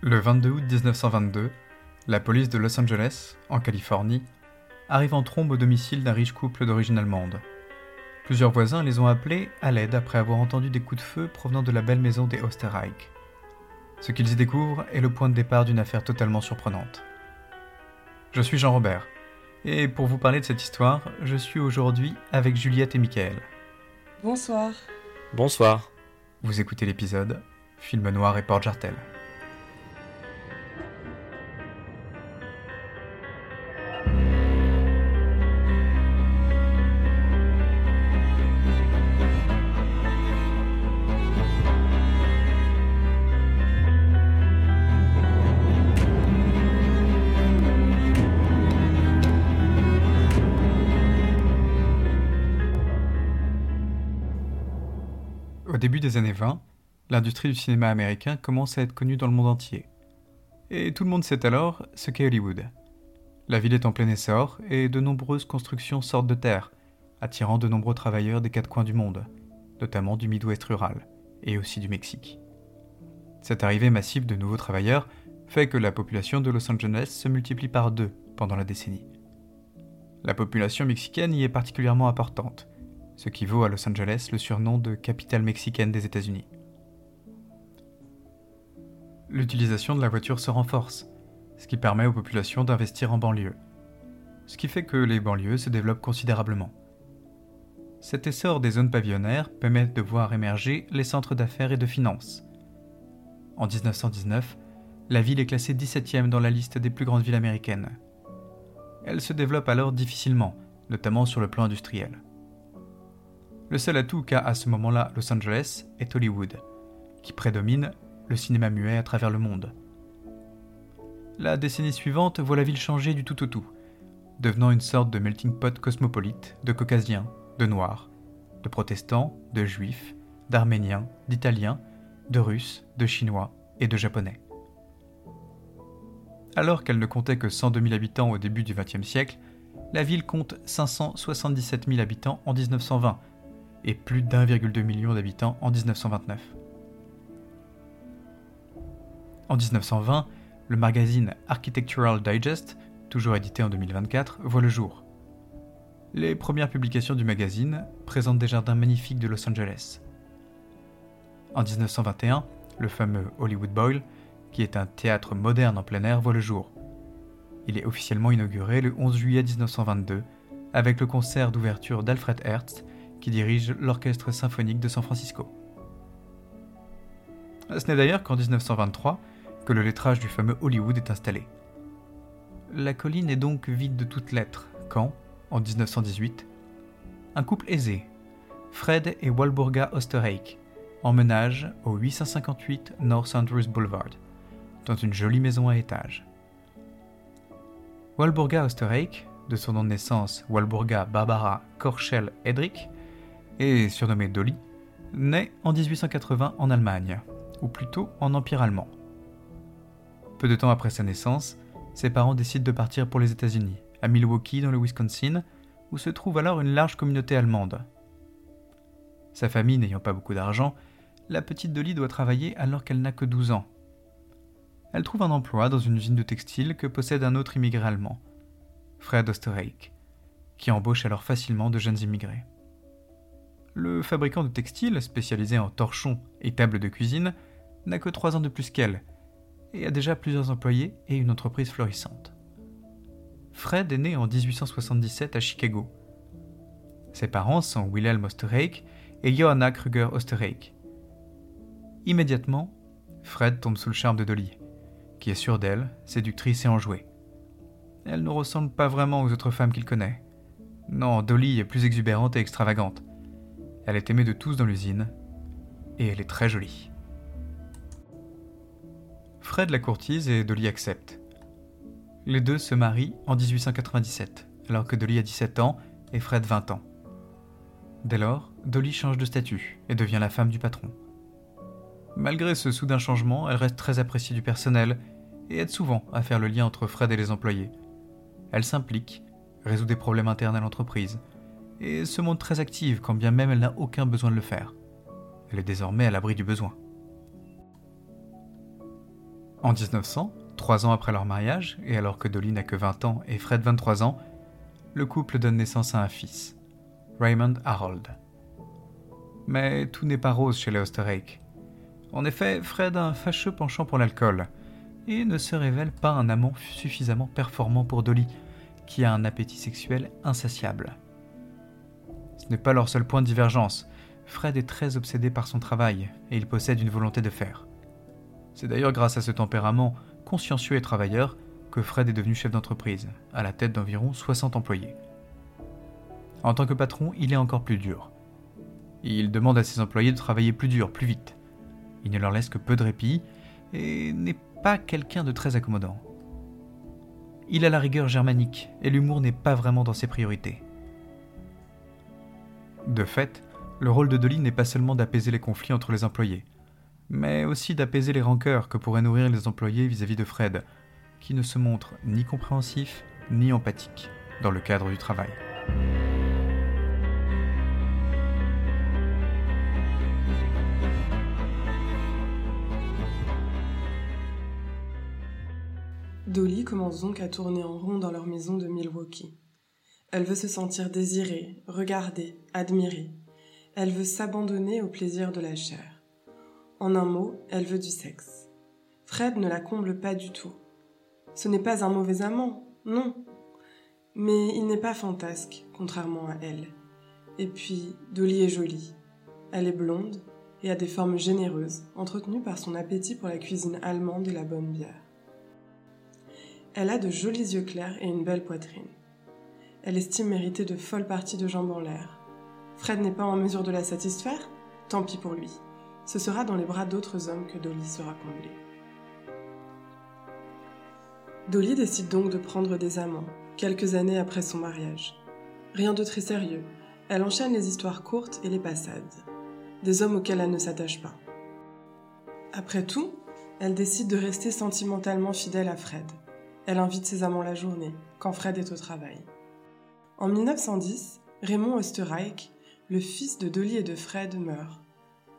Le 22 août 1922, la police de Los Angeles, en Californie, arrive en trombe au domicile d'un riche couple d'origine allemande. Plusieurs voisins les ont appelés à l'aide après avoir entendu des coups de feu provenant de la belle maison des Osterreich. Ce qu'ils y découvrent est le point de départ d'une affaire totalement surprenante. Je suis Jean Robert, et pour vous parler de cette histoire, je suis aujourd'hui avec Juliette et Michael. Bonsoir. Bonsoir. Vous écoutez l'épisode Film noir et porte jartel. L'industrie du cinéma américain commence à être connue dans le monde entier. Et tout le monde sait alors ce qu'est Hollywood. La ville est en plein essor et de nombreuses constructions sortent de terre, attirant de nombreux travailleurs des quatre coins du monde, notamment du Midwest rural et aussi du Mexique. Cette arrivée massive de nouveaux travailleurs fait que la population de Los Angeles se multiplie par deux pendant la décennie. La population mexicaine y est particulièrement importante, ce qui vaut à Los Angeles le surnom de capitale mexicaine des États-Unis. L'utilisation de la voiture se renforce, ce qui permet aux populations d'investir en banlieue, ce qui fait que les banlieues se développent considérablement. Cet essor des zones pavillonnaires permet de voir émerger les centres d'affaires et de finances. En 1919, la ville est classée 17e dans la liste des plus grandes villes américaines. Elle se développe alors difficilement, notamment sur le plan industriel. Le seul atout qu'a à ce moment-là Los Angeles est Hollywood, qui prédomine le cinéma muet à travers le monde. La décennie suivante voit la ville changer du tout au tout, devenant une sorte de melting pot cosmopolite de caucasiens, de noirs, de protestants, de juifs, d'arméniens, d'italiens, de russes, de chinois et de japonais. Alors qu'elle ne comptait que 102 000 habitants au début du XXe siècle, la ville compte 577 000 habitants en 1920 et plus d'1,2 million d'habitants en 1929. En 1920, le magazine Architectural Digest, toujours édité en 2024, voit le jour. Les premières publications du magazine présentent des jardins magnifiques de Los Angeles. En 1921, le fameux Hollywood Bowl, qui est un théâtre moderne en plein air, voit le jour. Il est officiellement inauguré le 11 juillet 1922 avec le concert d'ouverture d'Alfred Hertz qui dirige l'Orchestre symphonique de San Francisco. Ce n'est d'ailleurs qu'en 1923 le lettrage du fameux Hollywood est installé. La colline est donc vide de toutes lettres quand, en 1918, un couple aisé, Fred et Walburga Osterreich, emménagent au 858 North Andrews Boulevard, dans une jolie maison à étage. Walburga Osterreich, de son nom de naissance Walburga Barbara Korschel Edrich, et surnommée Dolly, naît en 1880 en Allemagne, ou plutôt en Empire allemand. Peu de temps après sa naissance, ses parents décident de partir pour les États-Unis, à Milwaukee dans le Wisconsin, où se trouve alors une large communauté allemande. Sa famille n'ayant pas beaucoup d'argent, la petite Dolly doit travailler alors qu'elle n'a que 12 ans. Elle trouve un emploi dans une usine de textile que possède un autre immigré allemand, Fred Osterreich, qui embauche alors facilement de jeunes immigrés. Le fabricant de textiles, spécialisé en torchons et tables de cuisine, n'a que 3 ans de plus qu'elle, et a déjà plusieurs employés et une entreprise florissante. Fred est né en 1877 à Chicago. Ses parents sont Wilhelm Osterreich et Johanna Kruger Osterreich. Immédiatement, Fred tombe sous le charme de Dolly, qui est sûre d'elle, séductrice et enjouée. Elle ne ressemble pas vraiment aux autres femmes qu'il connaît. Non, Dolly est plus exubérante et extravagante. Elle est aimée de tous dans l'usine, et elle est très jolie. Fred la courtise et Dolly accepte. Les deux se marient en 1897, alors que Dolly a 17 ans et Fred 20 ans. Dès lors, Dolly change de statut et devient la femme du patron. Malgré ce soudain changement, elle reste très appréciée du personnel et aide souvent à faire le lien entre Fred et les employés. Elle s'implique, résout des problèmes internes à l'entreprise, et se montre très active quand bien même elle n'a aucun besoin de le faire. Elle est désormais à l'abri du besoin. En 1900, trois ans après leur mariage, et alors que Dolly n'a que 20 ans et Fred 23 ans, le couple donne naissance à un fils, Raymond Harold. Mais tout n'est pas rose chez les Osterreich. En effet, Fred a un fâcheux penchant pour l'alcool, et ne se révèle pas un amant suffisamment performant pour Dolly, qui a un appétit sexuel insatiable. Ce n'est pas leur seul point de divergence. Fred est très obsédé par son travail, et il possède une volonté de faire. C'est d'ailleurs grâce à ce tempérament consciencieux et travailleur que Fred est devenu chef d'entreprise, à la tête d'environ 60 employés. En tant que patron, il est encore plus dur. Il demande à ses employés de travailler plus dur, plus vite. Il ne leur laisse que peu de répit et n'est pas quelqu'un de très accommodant. Il a la rigueur germanique et l'humour n'est pas vraiment dans ses priorités. De fait, le rôle de Dolly n'est pas seulement d'apaiser les conflits entre les employés, mais aussi d'apaiser les rancœurs que pourraient nourrir les employés vis-à-vis de Fred, qui ne se montre ni compréhensif ni empathique dans le cadre du travail. Dolly commence donc à tourner en rond dans leur maison de Milwaukee. Elle veut se sentir désirée, regardée, admirée. Elle veut s'abandonner au plaisir de la chair. En un mot, elle veut du sexe. Fred ne la comble pas du tout. Ce n'est pas un mauvais amant, non. Mais il n'est pas fantasque, contrairement à elle. Et puis, Dolly est jolie. Elle est blonde et a des formes généreuses, entretenues par son appétit pour la cuisine allemande et la bonne bière. Elle a de jolis yeux clairs et une belle poitrine. Elle estime mériter de folles parties de jambes en l'air. Fred n'est pas en mesure de la satisfaire Tant pis pour lui. Ce sera dans les bras d'autres hommes que Dolly sera comblée. Dolly décide donc de prendre des amants, quelques années après son mariage. Rien de très sérieux, elle enchaîne les histoires courtes et les passades. Des hommes auxquels elle ne s'attache pas. Après tout, elle décide de rester sentimentalement fidèle à Fred. Elle invite ses amants la journée, quand Fred est au travail. En 1910, Raymond Osterreich, le fils de Dolly et de Fred, meurt.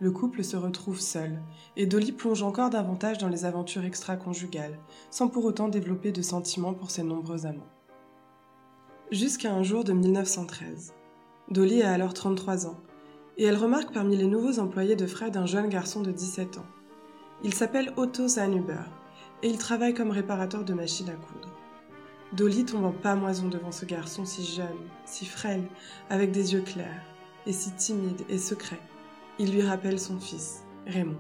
Le couple se retrouve seul, et Dolly plonge encore davantage dans les aventures extra-conjugales, sans pour autant développer de sentiments pour ses nombreux amants. Jusqu'à un jour de 1913. Dolly a alors 33 ans, et elle remarque parmi les nouveaux employés de Fred un jeune garçon de 17 ans. Il s'appelle Otto Zanuber, et il travaille comme réparateur de machines à coudre. Dolly tombe en pamoison devant ce garçon si jeune, si frêle, avec des yeux clairs, et si timide et secret. Il lui rappelle son fils, Raymond.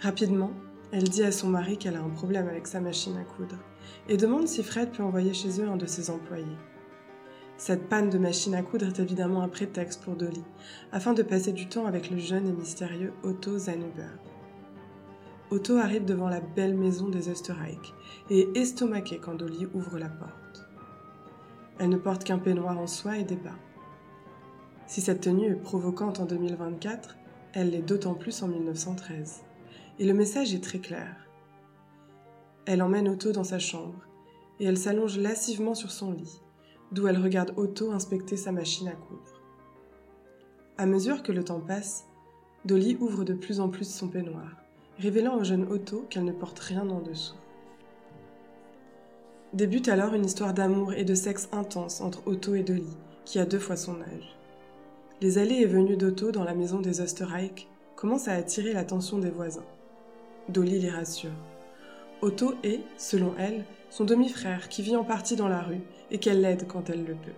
Rapidement, elle dit à son mari qu'elle a un problème avec sa machine à coudre, et demande si Fred peut envoyer chez eux un de ses employés. Cette panne de machine à coudre est évidemment un prétexte pour Dolly, afin de passer du temps avec le jeune et mystérieux Otto Zanuber. Otto arrive devant la belle maison des Österreich et est estomaqué quand Dolly ouvre la porte. Elle ne porte qu'un peignoir en soie et des bas. Si cette tenue est provocante en 2024, elle l'est d'autant plus en 1913. Et le message est très clair. Elle emmène Otto dans sa chambre et elle s'allonge lassivement sur son lit, d'où elle regarde Otto inspecter sa machine à coudre. À mesure que le temps passe, Dolly ouvre de plus en plus son peignoir révélant au jeune Otto qu'elle ne porte rien en dessous. Débute alors une histoire d'amour et de sexe intense entre Otto et Dolly, qui a deux fois son âge. Les allées et venues d'Otto dans la maison des Österreich commencent à attirer l'attention des voisins. Dolly les rassure. Otto est, selon elle, son demi-frère qui vit en partie dans la rue et qu'elle l'aide quand elle le peut.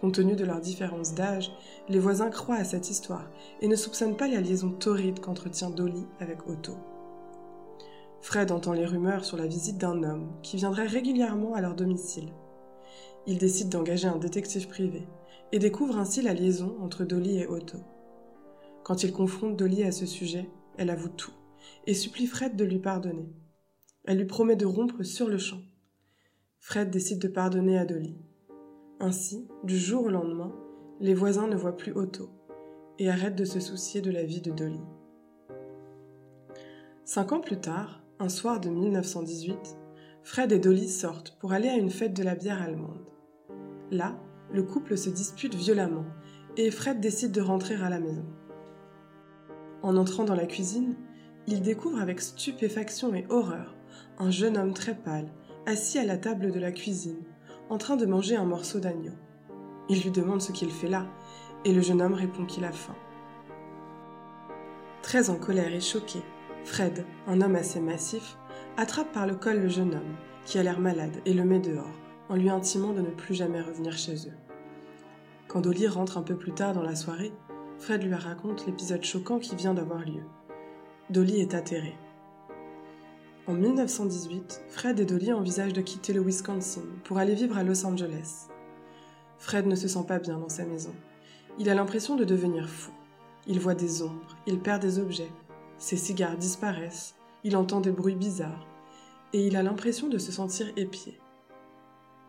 Compte tenu de leur différence d'âge, les voisins croient à cette histoire et ne soupçonnent pas la liaison torride qu'entretient Dolly avec Otto. Fred entend les rumeurs sur la visite d'un homme qui viendrait régulièrement à leur domicile. Il décide d'engager un détective privé et découvre ainsi la liaison entre Dolly et Otto. Quand il confronte Dolly à ce sujet, elle avoue tout et supplie Fred de lui pardonner. Elle lui promet de rompre sur le champ. Fred décide de pardonner à Dolly. Ainsi, du jour au lendemain, les voisins ne voient plus Otto et arrêtent de se soucier de la vie de Dolly. Cinq ans plus tard, un soir de 1918, Fred et Dolly sortent pour aller à une fête de la bière allemande. Là, le couple se dispute violemment et Fred décide de rentrer à la maison. En entrant dans la cuisine, il découvre avec stupéfaction et horreur un jeune homme très pâle, assis à la table de la cuisine, en train de manger un morceau d'agneau. Il lui demande ce qu'il fait là, et le jeune homme répond qu'il a faim. Très en colère et choqué, Fred, un homme assez massif, attrape par le col le jeune homme, qui a l'air malade, et le met dehors, en lui intimant de ne plus jamais revenir chez eux. Quand Dolly rentre un peu plus tard dans la soirée, Fred lui raconte l'épisode choquant qui vient d'avoir lieu. Dolly est atterrée. En 1918, Fred et Dolly envisagent de quitter le Wisconsin pour aller vivre à Los Angeles. Fred ne se sent pas bien dans sa maison. Il a l'impression de devenir fou. Il voit des ombres, il perd des objets, ses cigares disparaissent, il entend des bruits bizarres, et il a l'impression de se sentir épié.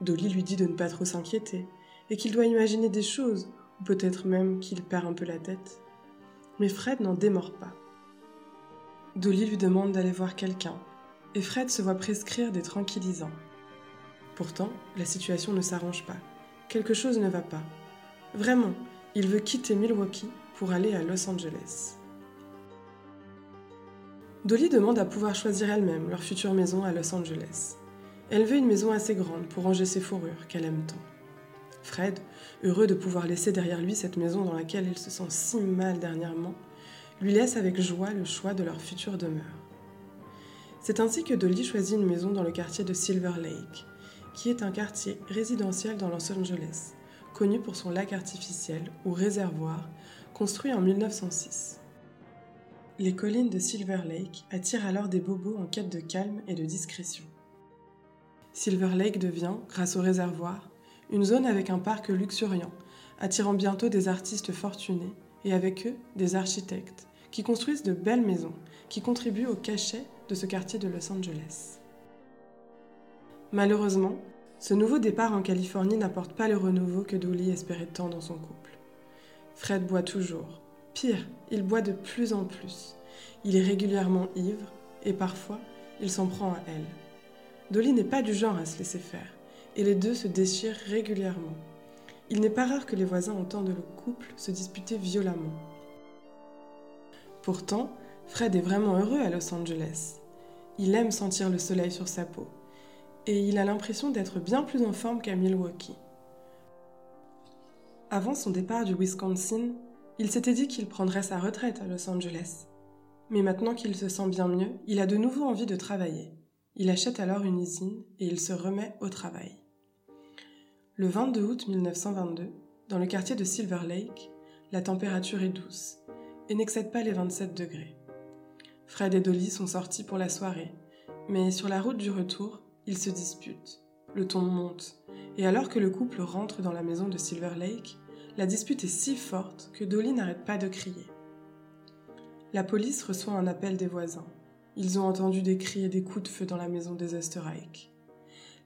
Dolly lui dit de ne pas trop s'inquiéter, et qu'il doit imaginer des choses, ou peut-être même qu'il perd un peu la tête. Mais Fred n'en démord pas. Dolly lui demande d'aller voir quelqu'un, et Fred se voit prescrire des tranquillisants. Pourtant, la situation ne s'arrange pas. Quelque chose ne va pas. Vraiment, il veut quitter Milwaukee pour aller à Los Angeles. Dolly demande à pouvoir choisir elle-même leur future maison à Los Angeles. Elle veut une maison assez grande pour ranger ses fourrures qu'elle aime tant. Fred, heureux de pouvoir laisser derrière lui cette maison dans laquelle il se sent si mal dernièrement, lui laisse avec joie le choix de leur future demeure. C'est ainsi que Dolly choisit une maison dans le quartier de Silver Lake, qui est un quartier résidentiel dans Los Angeles, connu pour son lac artificiel ou réservoir construit en 1906. Les collines de Silver Lake attirent alors des bobos en quête de calme et de discrétion. Silver Lake devient, grâce au réservoir, une zone avec un parc luxuriant, attirant bientôt des artistes fortunés et avec eux des architectes qui construisent de belles maisons qui contribuent au cachet de ce quartier de Los Angeles. Malheureusement, ce nouveau départ en Californie n'apporte pas le renouveau que Dolly espérait tant dans son couple. Fred boit toujours. Pire, il boit de plus en plus. Il est régulièrement ivre et parfois il s'en prend à elle. Dolly n'est pas du genre à se laisser faire et les deux se déchirent régulièrement. Il n'est pas rare que les voisins entendent le couple se disputer violemment. Pourtant, Fred est vraiment heureux à Los Angeles. Il aime sentir le soleil sur sa peau et il a l'impression d'être bien plus en forme qu'à Milwaukee. Avant son départ du Wisconsin, il s'était dit qu'il prendrait sa retraite à Los Angeles. Mais maintenant qu'il se sent bien mieux, il a de nouveau envie de travailler. Il achète alors une usine et il se remet au travail. Le 22 août 1922, dans le quartier de Silver Lake, la température est douce et n'excède pas les 27 degrés. Fred et Dolly sont sortis pour la soirée, mais sur la route du retour, ils se disputent. Le ton monte, et alors que le couple rentre dans la maison de Silver Lake, la dispute est si forte que Dolly n'arrête pas de crier. La police reçoit un appel des voisins. Ils ont entendu des cris et des coups de feu dans la maison des Österreich.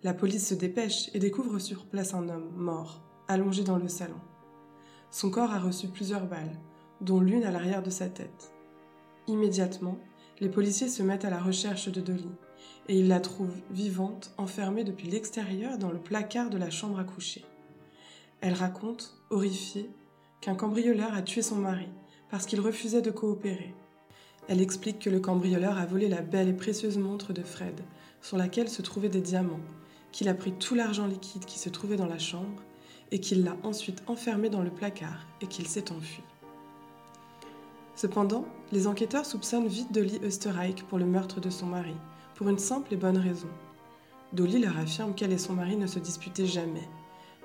La police se dépêche et découvre sur place un homme mort, allongé dans le salon. Son corps a reçu plusieurs balles, dont l'une à l'arrière de sa tête. Immédiatement, les policiers se mettent à la recherche de Dolly et ils la trouvent vivante, enfermée depuis l'extérieur dans le placard de la chambre à coucher. Elle raconte, horrifiée, qu'un cambrioleur a tué son mari parce qu'il refusait de coopérer. Elle explique que le cambrioleur a volé la belle et précieuse montre de Fred, sur laquelle se trouvaient des diamants, qu'il a pris tout l'argent liquide qui se trouvait dans la chambre et qu'il l'a ensuite enfermé dans le placard et qu'il s'est enfui. Cependant, les enquêteurs soupçonnent vite Dolly Österreich pour le meurtre de son mari, pour une simple et bonne raison. Dolly leur affirme qu'elle et son mari ne se disputaient jamais,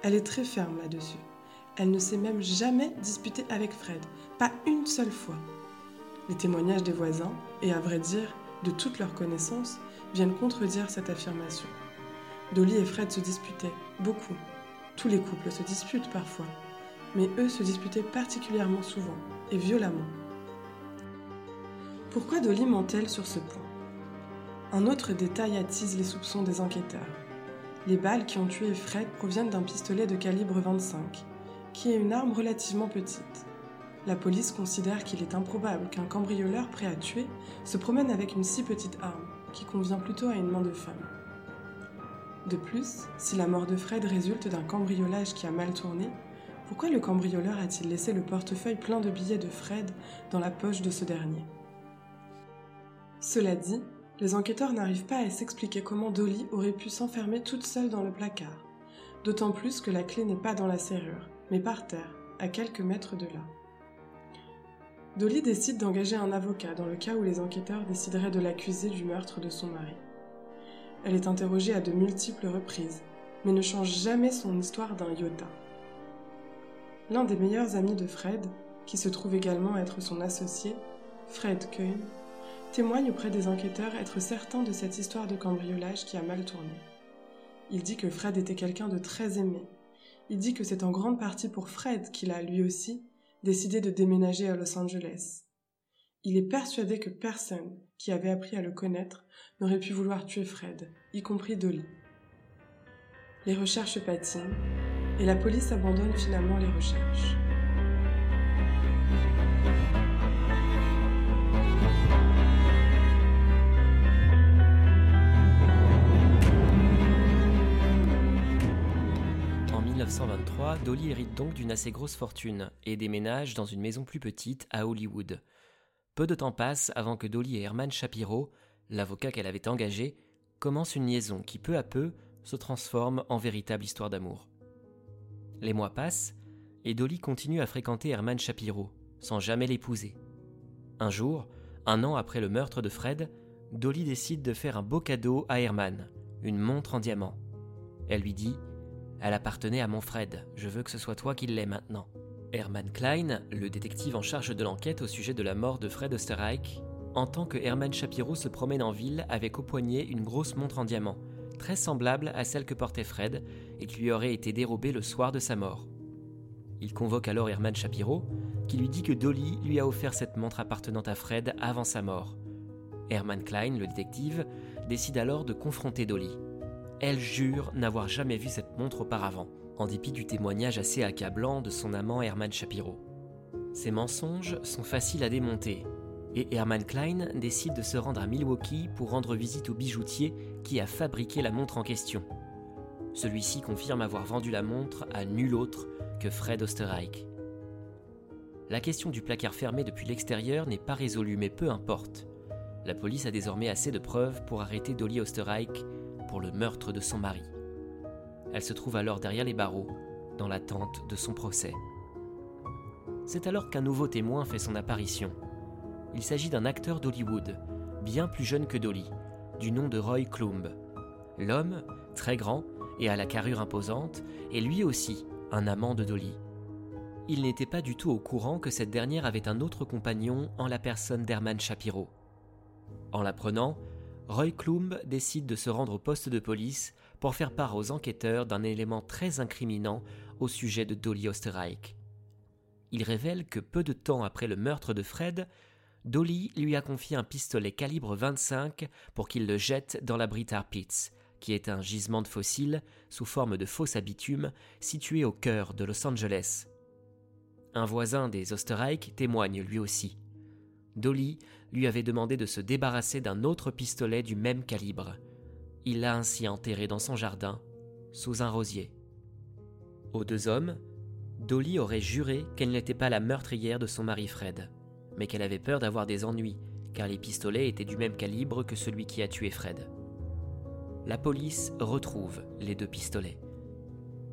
elle est très ferme là-dessus. Elle ne s'est même jamais disputée avec Fred, pas une seule fois. Les témoignages des voisins, et à vrai dire, de toutes leurs connaissances, viennent contredire cette affirmation. Dolly et Fred se disputaient, beaucoup. Tous les couples se disputent parfois, mais eux se disputaient particulièrement souvent, et violemment. Pourquoi Dolly ment-elle sur ce point? Un autre détail attise les soupçons des enquêteurs. Les balles qui ont tué Fred proviennent d'un pistolet de calibre 25, qui est une arme relativement petite. La police considère qu'il est improbable qu'un cambrioleur prêt à tuer se promène avec une si petite arme, qui convient plutôt à une main de femme. De plus, si la mort de Fred résulte d'un cambriolage qui a mal tourné, pourquoi le cambrioleur a-t-il laissé le portefeuille plein de billets de Fred dans la poche de ce dernier? Cela dit, Les enquêteurs n'arrivent pas à s'expliquer comment Dolly aurait pu s'enfermer toute seule dans le placard, d'autant plus que la clé n'est pas dans la serrure, mais par terre, à quelques mètres de là. Dolly décide d'engager un avocat dans le cas où les enquêteurs décideraient de l'accuser du meurtre de son mari. Elle est interrogée à de multiples reprises, mais ne change jamais son histoire d'un iota. L'un des meilleurs amis de Fred, qui se trouve également être son associé, Fred Coyne, témoigne auprès des enquêteurs être certain de cette histoire de cambriolage qui a mal tourné. Il dit que Fred était quelqu'un de très aimé. Il dit que c'est en grande partie pour Fred qu'il a, lui aussi, décidé de déménager à Los Angeles. Il est persuadé que personne qui avait appris à le connaître n'aurait pu vouloir tuer Fred, y compris Dolly. Les recherches patinent et la police abandonne finalement les recherches. En 1923, Dolly hérite donc d'une assez grosse fortune et déménage dans une maison plus petite à Hollywood. Peu de temps passe avant que Dolly et Herman Shapiro, l'avocat qu'elle avait engagé, commencent une liaison qui peu à peu se transforme en véritable histoire d'amour. Les mois passent, et Dolly continue à fréquenter Herman Shapiro, sans jamais l'épouser. Un jour, un an après le meurtre de Fred, Dolly décide de faire un beau cadeau à Herman, une montre en diamant. Elle lui dit Elle appartenait à mon Fred, je veux que ce soit toi qui l'aies maintenant. Herman Klein, le détective en charge de l'enquête au sujet de la mort de Fred Osterreich, entend que Herman Shapiro se promène en ville avec au poignet une grosse montre en diamant, très semblable à celle que portait Fred et qui lui aurait été dérobée le soir de sa mort. Il convoque alors Herman Shapiro, qui lui dit que Dolly lui a offert cette montre appartenant à Fred avant sa mort. Herman Klein, le détective, décide alors de confronter Dolly. Elle jure n'avoir jamais vu cette montre auparavant, en dépit du témoignage assez accablant de son amant Herman Shapiro. Ces mensonges sont faciles à démonter, et Herman Klein décide de se rendre à Milwaukee pour rendre visite au bijoutier qui a fabriqué la montre en question. Celui-ci confirme avoir vendu la montre à nul autre que Fred Osterreich. La question du placard fermé depuis l'extérieur n'est pas résolue, mais peu importe. La police a désormais assez de preuves pour arrêter Dolly Osterreich pour le meurtre de son mari. Elle se trouve alors derrière les barreaux, dans l'attente de son procès. C'est alors qu'un nouveau témoin fait son apparition. Il s'agit d'un acteur d'Hollywood, bien plus jeune que Dolly, du nom de Roy Klumb. L'homme, très grand et à la carrure imposante, est lui aussi un amant de Dolly. Il n'était pas du tout au courant que cette dernière avait un autre compagnon en la personne d'Herman Shapiro. En l'apprenant, Roy Klumb décide de se rendre au poste de police pour faire part aux enquêteurs d'un élément très incriminant au sujet de Dolly Osterreich. Il révèle que peu de temps après le meurtre de Fred, Dolly lui a confié un pistolet calibre 25 pour qu'il le jette dans la Britar Pits, qui est un gisement de fossiles sous forme de fausse bitume situé au cœur de Los Angeles. Un voisin des Osterreich témoigne lui aussi. Dolly lui avait demandé de se débarrasser d'un autre pistolet du même calibre. Il l'a ainsi enterré dans son jardin, sous un rosier. Aux deux hommes, Dolly aurait juré qu'elle n'était pas la meurtrière de son mari Fred mais qu'elle avait peur d'avoir des ennuis, car les pistolets étaient du même calibre que celui qui a tué Fred. La police retrouve les deux pistolets.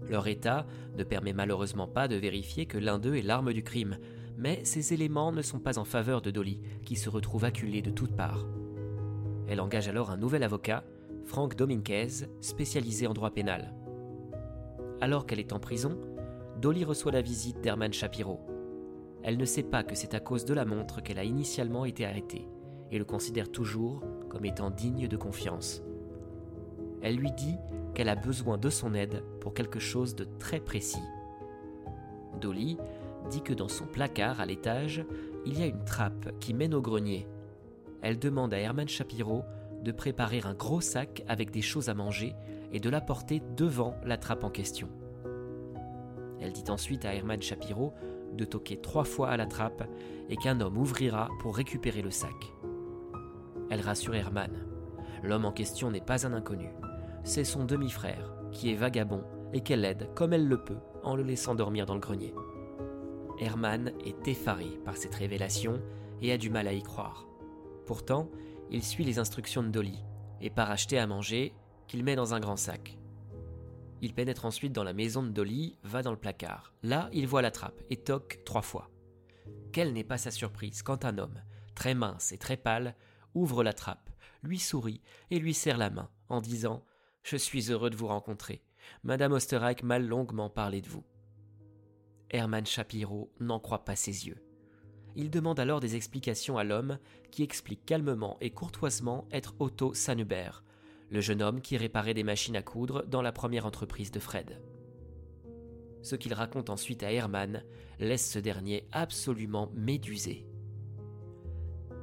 Leur état ne permet malheureusement pas de vérifier que l'un d'eux est l'arme du crime, mais ces éléments ne sont pas en faveur de Dolly, qui se retrouve acculée de toutes parts. Elle engage alors un nouvel avocat, Frank Dominguez, spécialisé en droit pénal. Alors qu'elle est en prison, Dolly reçoit la visite d'Herman Shapiro, elle ne sait pas que c'est à cause de la montre qu'elle a initialement été arrêtée, et le considère toujours comme étant digne de confiance. Elle lui dit qu'elle a besoin de son aide pour quelque chose de très précis. Dolly dit que dans son placard à l'étage, il y a une trappe qui mène au grenier. Elle demande à Herman Shapiro de préparer un gros sac avec des choses à manger et de l'apporter devant la trappe en question. Elle dit ensuite à Herman Shapiro de toquer trois fois à la trappe et qu'un homme ouvrira pour récupérer le sac. Elle rassure Herman. L'homme en question n'est pas un inconnu. C'est son demi-frère, qui est vagabond et qu'elle aide comme elle le peut en le laissant dormir dans le grenier. Herman est effaré par cette révélation et a du mal à y croire. Pourtant, il suit les instructions de Dolly et part acheter à manger qu'il met dans un grand sac. Il pénètre ensuite dans la maison de Dolly, va dans le placard. Là, il voit la trappe et toque trois fois. Quelle n'est pas sa surprise quand un homme, très mince et très pâle, ouvre la trappe, lui sourit et lui serre la main en disant Je suis heureux de vous rencontrer. Madame Osterreich m'a longuement parlé de vous. Hermann Shapiro n'en croit pas ses yeux. Il demande alors des explications à l'homme qui explique calmement et courtoisement être Otto Sanubert, le jeune homme qui réparait des machines à coudre dans la première entreprise de Fred. Ce qu'il raconte ensuite à Hermann laisse ce dernier absolument médusé.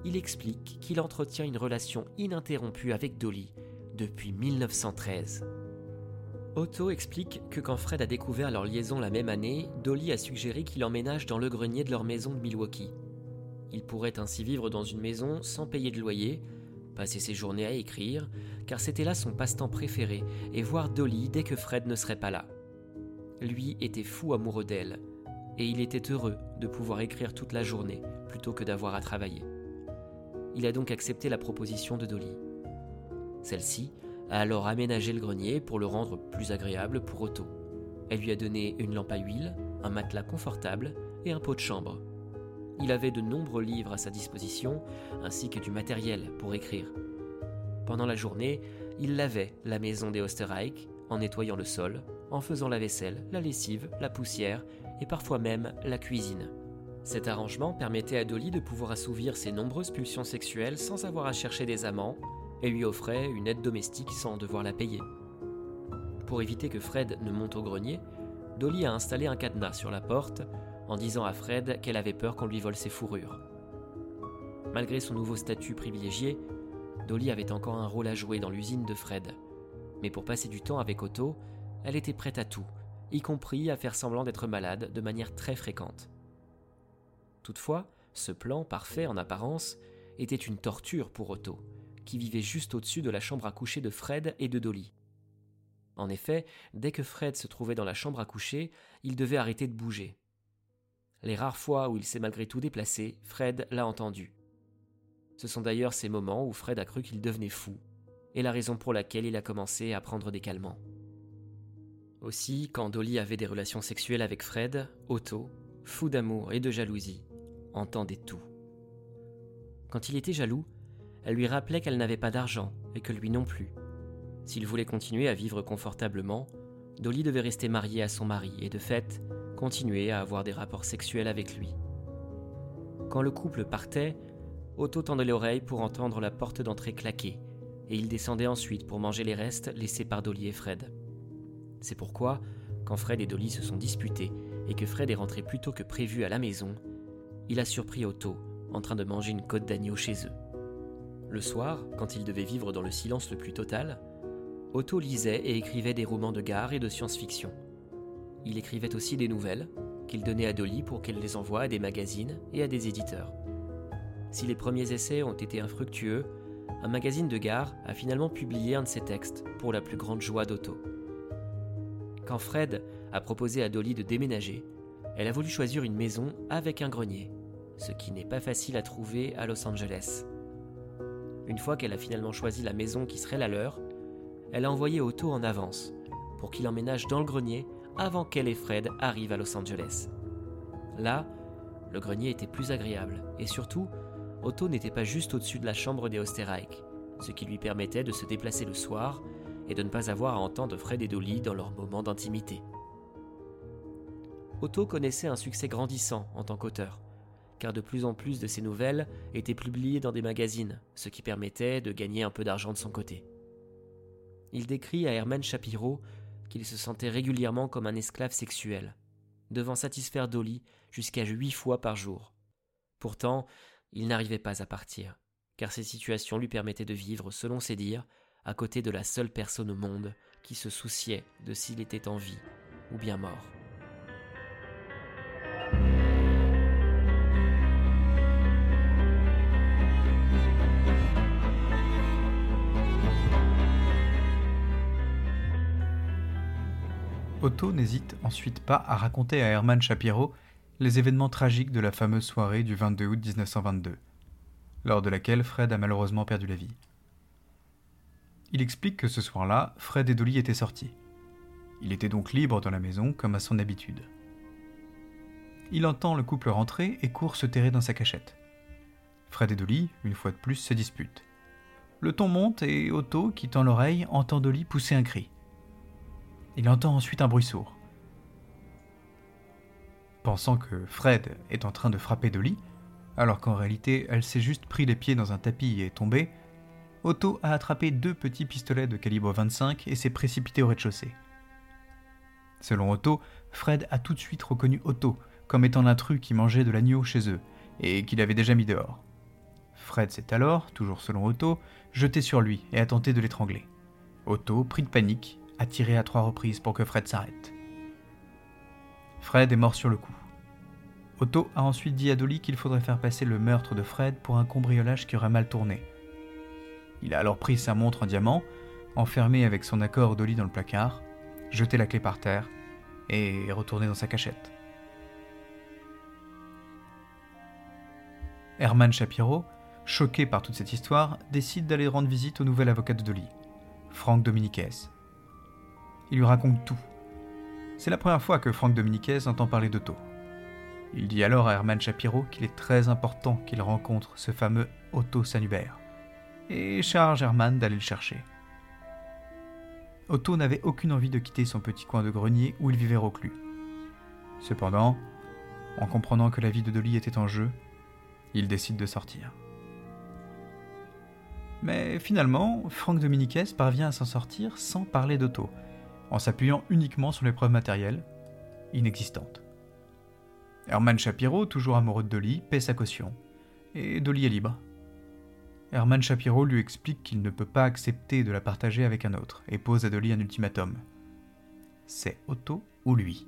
Il explique qu'il entretient une relation ininterrompue avec Dolly depuis 1913. Otto explique que quand Fred a découvert leur liaison la même année, Dolly a suggéré qu'il emménage dans le grenier de leur maison de Milwaukee. Il pourrait ainsi vivre dans une maison sans payer de loyer, passer ses journées à écrire, car c'était là son passe-temps préféré, et voir Dolly dès que Fred ne serait pas là. Lui était fou amoureux d'elle, et il était heureux de pouvoir écrire toute la journée plutôt que d'avoir à travailler. Il a donc accepté la proposition de Dolly. Celle-ci a alors aménagé le grenier pour le rendre plus agréable pour Otto. Elle lui a donné une lampe à huile, un matelas confortable et un pot de chambre. Il avait de nombreux livres à sa disposition, ainsi que du matériel pour écrire. Pendant la journée, il lavait la maison des Osterreich en nettoyant le sol, en faisant la vaisselle, la lessive, la poussière et parfois même la cuisine. Cet arrangement permettait à Dolly de pouvoir assouvir ses nombreuses pulsions sexuelles sans avoir à chercher des amants et lui offrait une aide domestique sans devoir la payer. Pour éviter que Fred ne monte au grenier, Dolly a installé un cadenas sur la porte en disant à Fred qu'elle avait peur qu'on lui vole ses fourrures. Malgré son nouveau statut privilégié, Dolly avait encore un rôle à jouer dans l'usine de Fred. Mais pour passer du temps avec Otto, elle était prête à tout, y compris à faire semblant d'être malade de manière très fréquente. Toutefois, ce plan, parfait en apparence, était une torture pour Otto, qui vivait juste au-dessus de la chambre à coucher de Fred et de Dolly. En effet, dès que Fred se trouvait dans la chambre à coucher, il devait arrêter de bouger. Les rares fois où il s'est malgré tout déplacé, Fred l'a entendu. Ce sont d'ailleurs ces moments où Fred a cru qu'il devenait fou, et la raison pour laquelle il a commencé à prendre des calmants. Aussi, quand Dolly avait des relations sexuelles avec Fred, Otto, fou d'amour et de jalousie, entendait tout. Quand il était jaloux, elle lui rappelait qu'elle n'avait pas d'argent et que lui non plus. S'il voulait continuer à vivre confortablement, Dolly devait rester mariée à son mari et de fait, continuer à avoir des rapports sexuels avec lui. Quand le couple partait, Otto tendait l'oreille pour entendre la porte d'entrée claquer, et il descendait ensuite pour manger les restes laissés par Dolly et Fred. C'est pourquoi, quand Fred et Dolly se sont disputés et que Fred est rentré plus tôt que prévu à la maison, il a surpris Otto en train de manger une côte d'agneau chez eux. Le soir, quand il devait vivre dans le silence le plus total, Otto lisait et écrivait des romans de gare et de science-fiction. Il écrivait aussi des nouvelles qu'il donnait à Dolly pour qu'elle les envoie à des magazines et à des éditeurs. Si les premiers essais ont été infructueux, un magazine de gare a finalement publié un de ses textes pour la plus grande joie d'Otto. Quand Fred a proposé à Dolly de déménager, elle a voulu choisir une maison avec un grenier, ce qui n'est pas facile à trouver à Los Angeles. Une fois qu'elle a finalement choisi la maison qui serait la leur, elle a envoyé Otto en avance pour qu'il emménage dans le grenier avant qu'elle et Fred arrivent à Los Angeles. Là, le grenier était plus agréable et surtout, Otto n'était pas juste au-dessus de la chambre des Osterreich, ce qui lui permettait de se déplacer le soir et de ne pas avoir à entendre Fred et Dolly dans leurs moments d'intimité. Otto connaissait un succès grandissant en tant qu'auteur, car de plus en plus de ses nouvelles étaient publiées dans des magazines, ce qui permettait de gagner un peu d'argent de son côté. Il décrit à Herman Shapiro qu'il se sentait régulièrement comme un esclave sexuel, devant satisfaire Dolly jusqu'à huit fois par jour. Pourtant, il n'arrivait pas à partir, car ces situations lui permettaient de vivre, selon ses dires, à côté de la seule personne au monde qui se souciait de s'il était en vie ou bien mort. Otto n'hésite ensuite pas à raconter à Hermann Shapiro les événements tragiques de la fameuse soirée du 22 août 1922. lors de laquelle Fred a malheureusement perdu la vie. Il explique que ce soir-là, Fred et Dolly étaient sortis. Il était donc libre dans la maison comme à son habitude. Il entend le couple rentrer et court se terrer dans sa cachette. Fred et Dolly, une fois de plus, se disputent. Le ton monte et Otto, qui tend l'oreille, entend Dolly pousser un cri. Il entend ensuite un bruit sourd. Pensant que Fred est en train de frapper Dolly, alors qu'en réalité elle s'est juste pris les pieds dans un tapis et est tombée, Otto a attrapé deux petits pistolets de calibre 25 et s'est précipité au rez-de-chaussée. Selon Otto, Fred a tout de suite reconnu Otto comme étant l'intrus qui mangeait de l'agneau chez eux et qu'il avait déjà mis dehors. Fred s'est alors, toujours selon Otto, jeté sur lui et a tenté de l'étrangler. Otto, pris de panique, a tiré à trois reprises pour que Fred s'arrête. Fred est mort sur le coup. Otto a ensuite dit à Dolly qu'il faudrait faire passer le meurtre de Fred pour un cambriolage qui aurait mal tourné. Il a alors pris sa montre en diamant, enfermé avec son accord Dolly dans le placard, jeté la clé par terre et retourné dans sa cachette. Herman Shapiro, choqué par toute cette histoire, décide d'aller rendre visite au nouvel avocat de Dolly, Franck Dominiquez. Il lui raconte tout. C'est la première fois que Franck Dominiquez entend parler d'Otto. Il dit alors à Herman Shapiro qu'il est très important qu'il rencontre ce fameux Otto Sanubert, et charge Herman d'aller le chercher. Otto n'avait aucune envie de quitter son petit coin de grenier où il vivait reclus. Cependant, en comprenant que la vie de Dolly était en jeu, il décide de sortir. Mais finalement, Franck Dominiquez parvient à s'en sortir sans parler d'Otto, en s'appuyant uniquement sur les preuves matérielles, inexistantes. Herman Shapiro, toujours amoureux de Dolly, paie sa caution, et Dolly est libre. Herman Shapiro lui explique qu'il ne peut pas accepter de la partager avec un autre, et pose à Dolly un ultimatum. C'est Otto ou lui?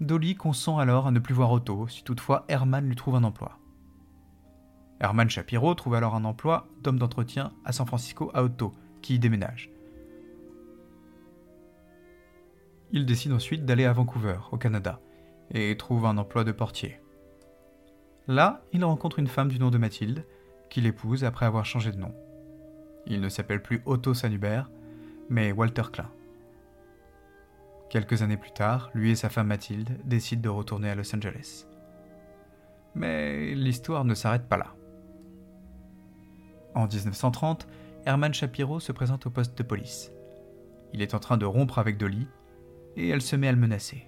Dolly consent alors à ne plus voir Otto si toutefois Herman lui trouve un emploi. Herman Shapiro trouve alors un emploi d'homme d'entretien à San Francisco à Otto, qui y déménage. Il décide ensuite d'aller à Vancouver, au Canada, et trouve un emploi de portier. Là, il rencontre une femme du nom de Mathilde, qu'il épouse après avoir changé de nom. Il ne s'appelle plus Otto Sanubert, mais Walter Klein. Quelques années plus tard, lui et sa femme Mathilde décident de retourner à Los Angeles. Mais l'histoire ne s'arrête pas là. En 1930, Herman Shapiro se présente au poste de police. Il est en train de rompre avec Dolly et elle se met à le menacer.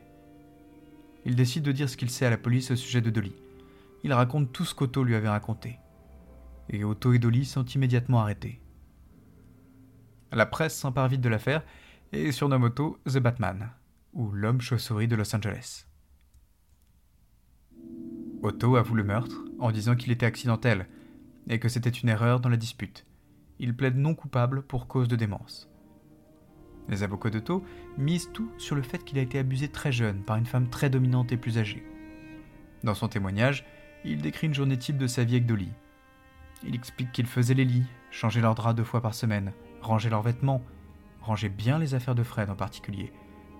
Il décide de dire ce qu'il sait à la police au sujet de Dolly. Il raconte tout ce qu'Otto lui avait raconté. Et Otto et Dolly sont immédiatement arrêtés. La presse s'empare vite de l'affaire et surnomme Otto The Batman, ou l'homme chauve-souris de Los Angeles. Otto avoue le meurtre en disant qu'il était accidentel et que c'était une erreur dans la dispute. Il plaide non coupable pour cause de démence. Les avocats d'Otto misent tout sur le fait qu'il a été abusé très jeune par une femme très dominante et plus âgée. Dans son témoignage, il décrit une journée type de sa vie avec Dolly. Il explique qu'il faisait les lits, changeait leurs draps deux fois par semaine, rangeait leurs vêtements, rangeait bien les affaires de Fred en particulier,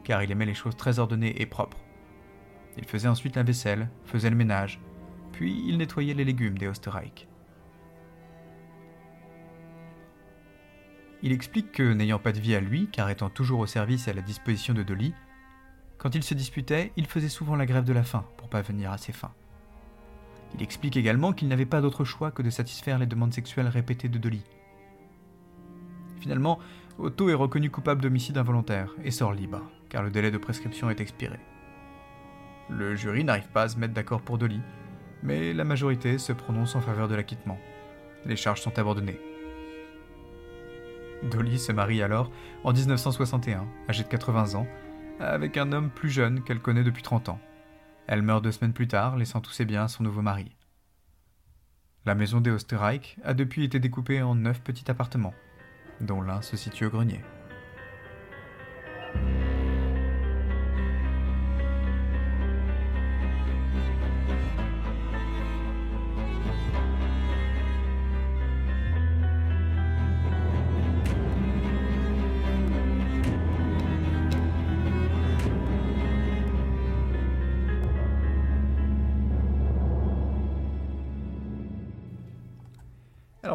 car il aimait les choses très ordonnées et propres. Il faisait ensuite la vaisselle, faisait le ménage, puis il nettoyait les légumes des Osterreich. Il explique que, n'ayant pas de vie à lui, car étant toujours au service et à la disposition de Dolly, quand il se disputait, il faisait souvent la grève de la faim pour pas venir à ses fins. Il explique également qu'il n'avait pas d'autre choix que de satisfaire les demandes sexuelles répétées de Dolly. Finalement, Otto est reconnu coupable d'homicide involontaire et sort libre, car le délai de prescription est expiré. Le jury n'arrive pas à se mettre d'accord pour Dolly, mais la majorité se prononce en faveur de l'acquittement. Les charges sont abandonnées. Dolly se marie alors en 1961, âgée de 80 ans, avec un homme plus jeune qu'elle connaît depuis 30 ans. Elle meurt deux semaines plus tard, laissant tous ses biens à son nouveau mari. La maison des Osterreich a depuis été découpée en neuf petits appartements, dont l'un se situe au grenier.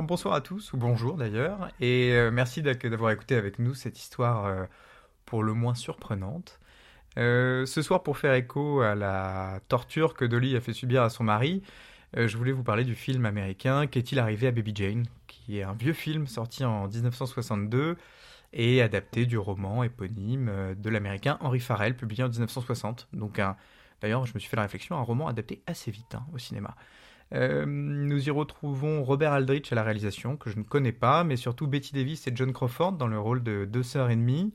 Bonsoir à tous, ou bonjour d'ailleurs, et euh, merci d'avoir écouté avec nous cette histoire euh, pour le moins surprenante. Euh, ce soir, pour faire écho à la torture que Dolly a fait subir à son mari, je voulais vous parler du film américain Qu'est-il arrivé à Baby Jane, qui est un vieux film sorti en 1962 et adapté du roman éponyme de l'américain Henry Farrell, publié en 1960. Donc, d'ailleurs, je me suis fait la réflexion, un roman adapté assez vite hein, au cinéma. Euh, nous y retrouvons Robert Aldrich à la réalisation, que je ne connais pas, mais surtout Betty Davis et John Crawford dans le rôle de deux sœurs ennemies.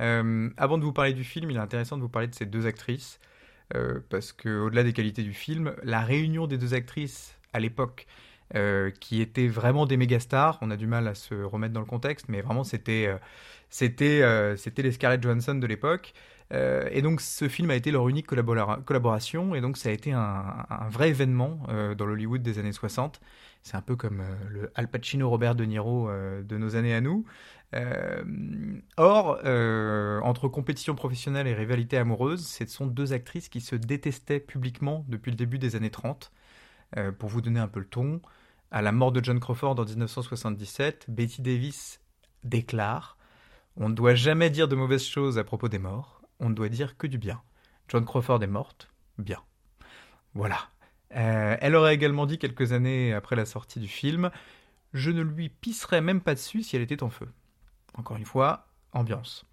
Euh, avant de vous parler du film, il est intéressant de vous parler de ces deux actrices, euh, parce que au-delà des qualités du film, la réunion des deux actrices à l'époque, qui étaient vraiment des méga stars, on a du mal à se remettre dans le contexte, mais vraiment c'était c'était c'était les Scarlett Johansson de l'époque. Euh, et donc ce film a été leur unique collaboration, et donc ça a été un, vrai événement euh, dans l'Hollywood des années 60. C'est un peu comme euh, le Al Pacino Robert De Niro de nos années à nous. or, entre compétition professionnelle et rivalité amoureuse, ce sont deux actrices qui se détestaient publiquement depuis le début des années 30. pour vous donner un peu le ton, à la mort de John Crawford en 1977, Betty Davis déclare On ne doit jamais dire de mauvaises choses à propos des morts on ne doit dire que du bien. John Crawford est morte, bien. Voilà. Euh, elle aurait également dit quelques années après la sortie du film Je ne lui pisserais même pas dessus si elle était en feu. Encore une fois, ambiance.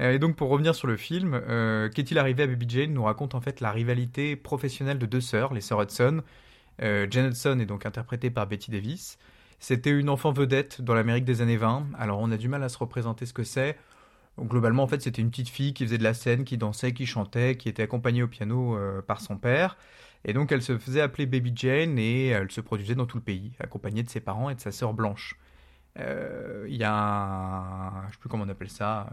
Euh, et donc pour revenir sur le film, euh, qu'est-il arrivé à Baby Jane nous raconte en fait la rivalité professionnelle de deux sœurs, les sœurs Hudson. Jane Hudson est donc interprétée par Betty Davis. C'était une enfant vedette dans l'Amérique des années 20, alors on a du mal à se représenter ce que c'est globalement, en fait, c'était une petite fille qui faisait de la scène, qui dansait, qui chantait, qui était accompagnée au piano euh, par son père. Et donc, elle se faisait appeler Baby Jane et elle se produisait dans tout le pays, accompagnée de ses parents et de sa sœur blanche. Euh, il y a un, je sais plus comment on appelle ça,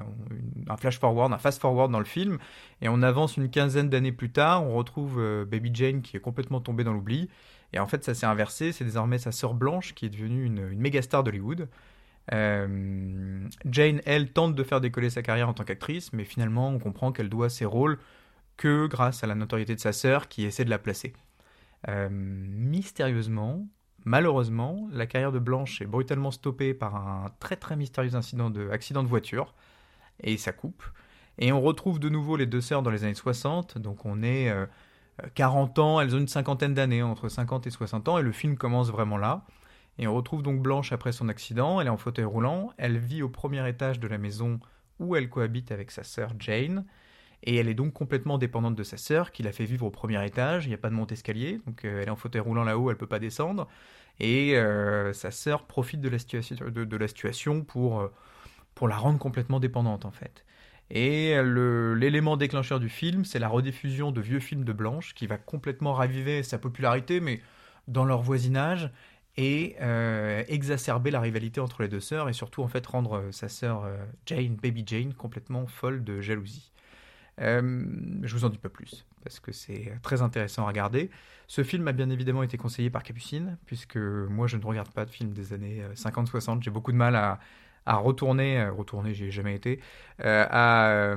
un flash forward, un fast forward dans le film, et on avance une quinzaine d'années plus tard, on retrouve euh, Baby Jane qui est complètement tombée dans l'oubli, et en fait ça s'est inversé, c'est désormais sa sœur blanche qui est devenue une, une méga star d'Hollywood. Euh, Jane, elle, tente de faire décoller sa carrière en tant qu'actrice, mais finalement, on comprend qu'elle doit ses rôles que grâce à la notoriété de sa sœur qui essaie de la placer. Euh, mystérieusement, malheureusement, la carrière de Blanche est brutalement stoppée par un très très mystérieux incident de accident de voiture, et ça coupe. Et on retrouve de nouveau les deux sœurs dans les années 60, donc on est 40 euh, ans, elles ont une cinquantaine d'années, entre 50 et 60 ans, et le film commence vraiment là. Et on retrouve donc Blanche après son accident, elle est en fauteuil roulant, elle vit au premier étage de la maison où elle cohabite avec sa sœur Jane, et elle est donc complètement dépendante de sa sœur qui la fait vivre au premier étage, il n'y a pas de monte-escalier, donc euh, elle est en fauteuil roulant là-haut, elle ne peut pas descendre, et euh, sa sœur profite de la situation, de, la situation pour, euh, pour la rendre complètement dépendante en fait. Et l'élément déclencheur du film, c'est la rediffusion de vieux films de Blanche qui va complètement raviver sa popularité, mais dans leur voisinage, et euh, exacerber la rivalité entre les deux sœurs et surtout en fait rendre euh, sa sœur euh, Jane, Baby Jane, complètement folle de jalousie. je vous en dis pas plus parce que c'est très intéressant à regarder. Ce film a bien évidemment été conseillé par Capucine puisque moi je ne regarde pas de films des années 50-60. J'ai beaucoup de mal à, à retourner, retourner, j'ai jamais été, à,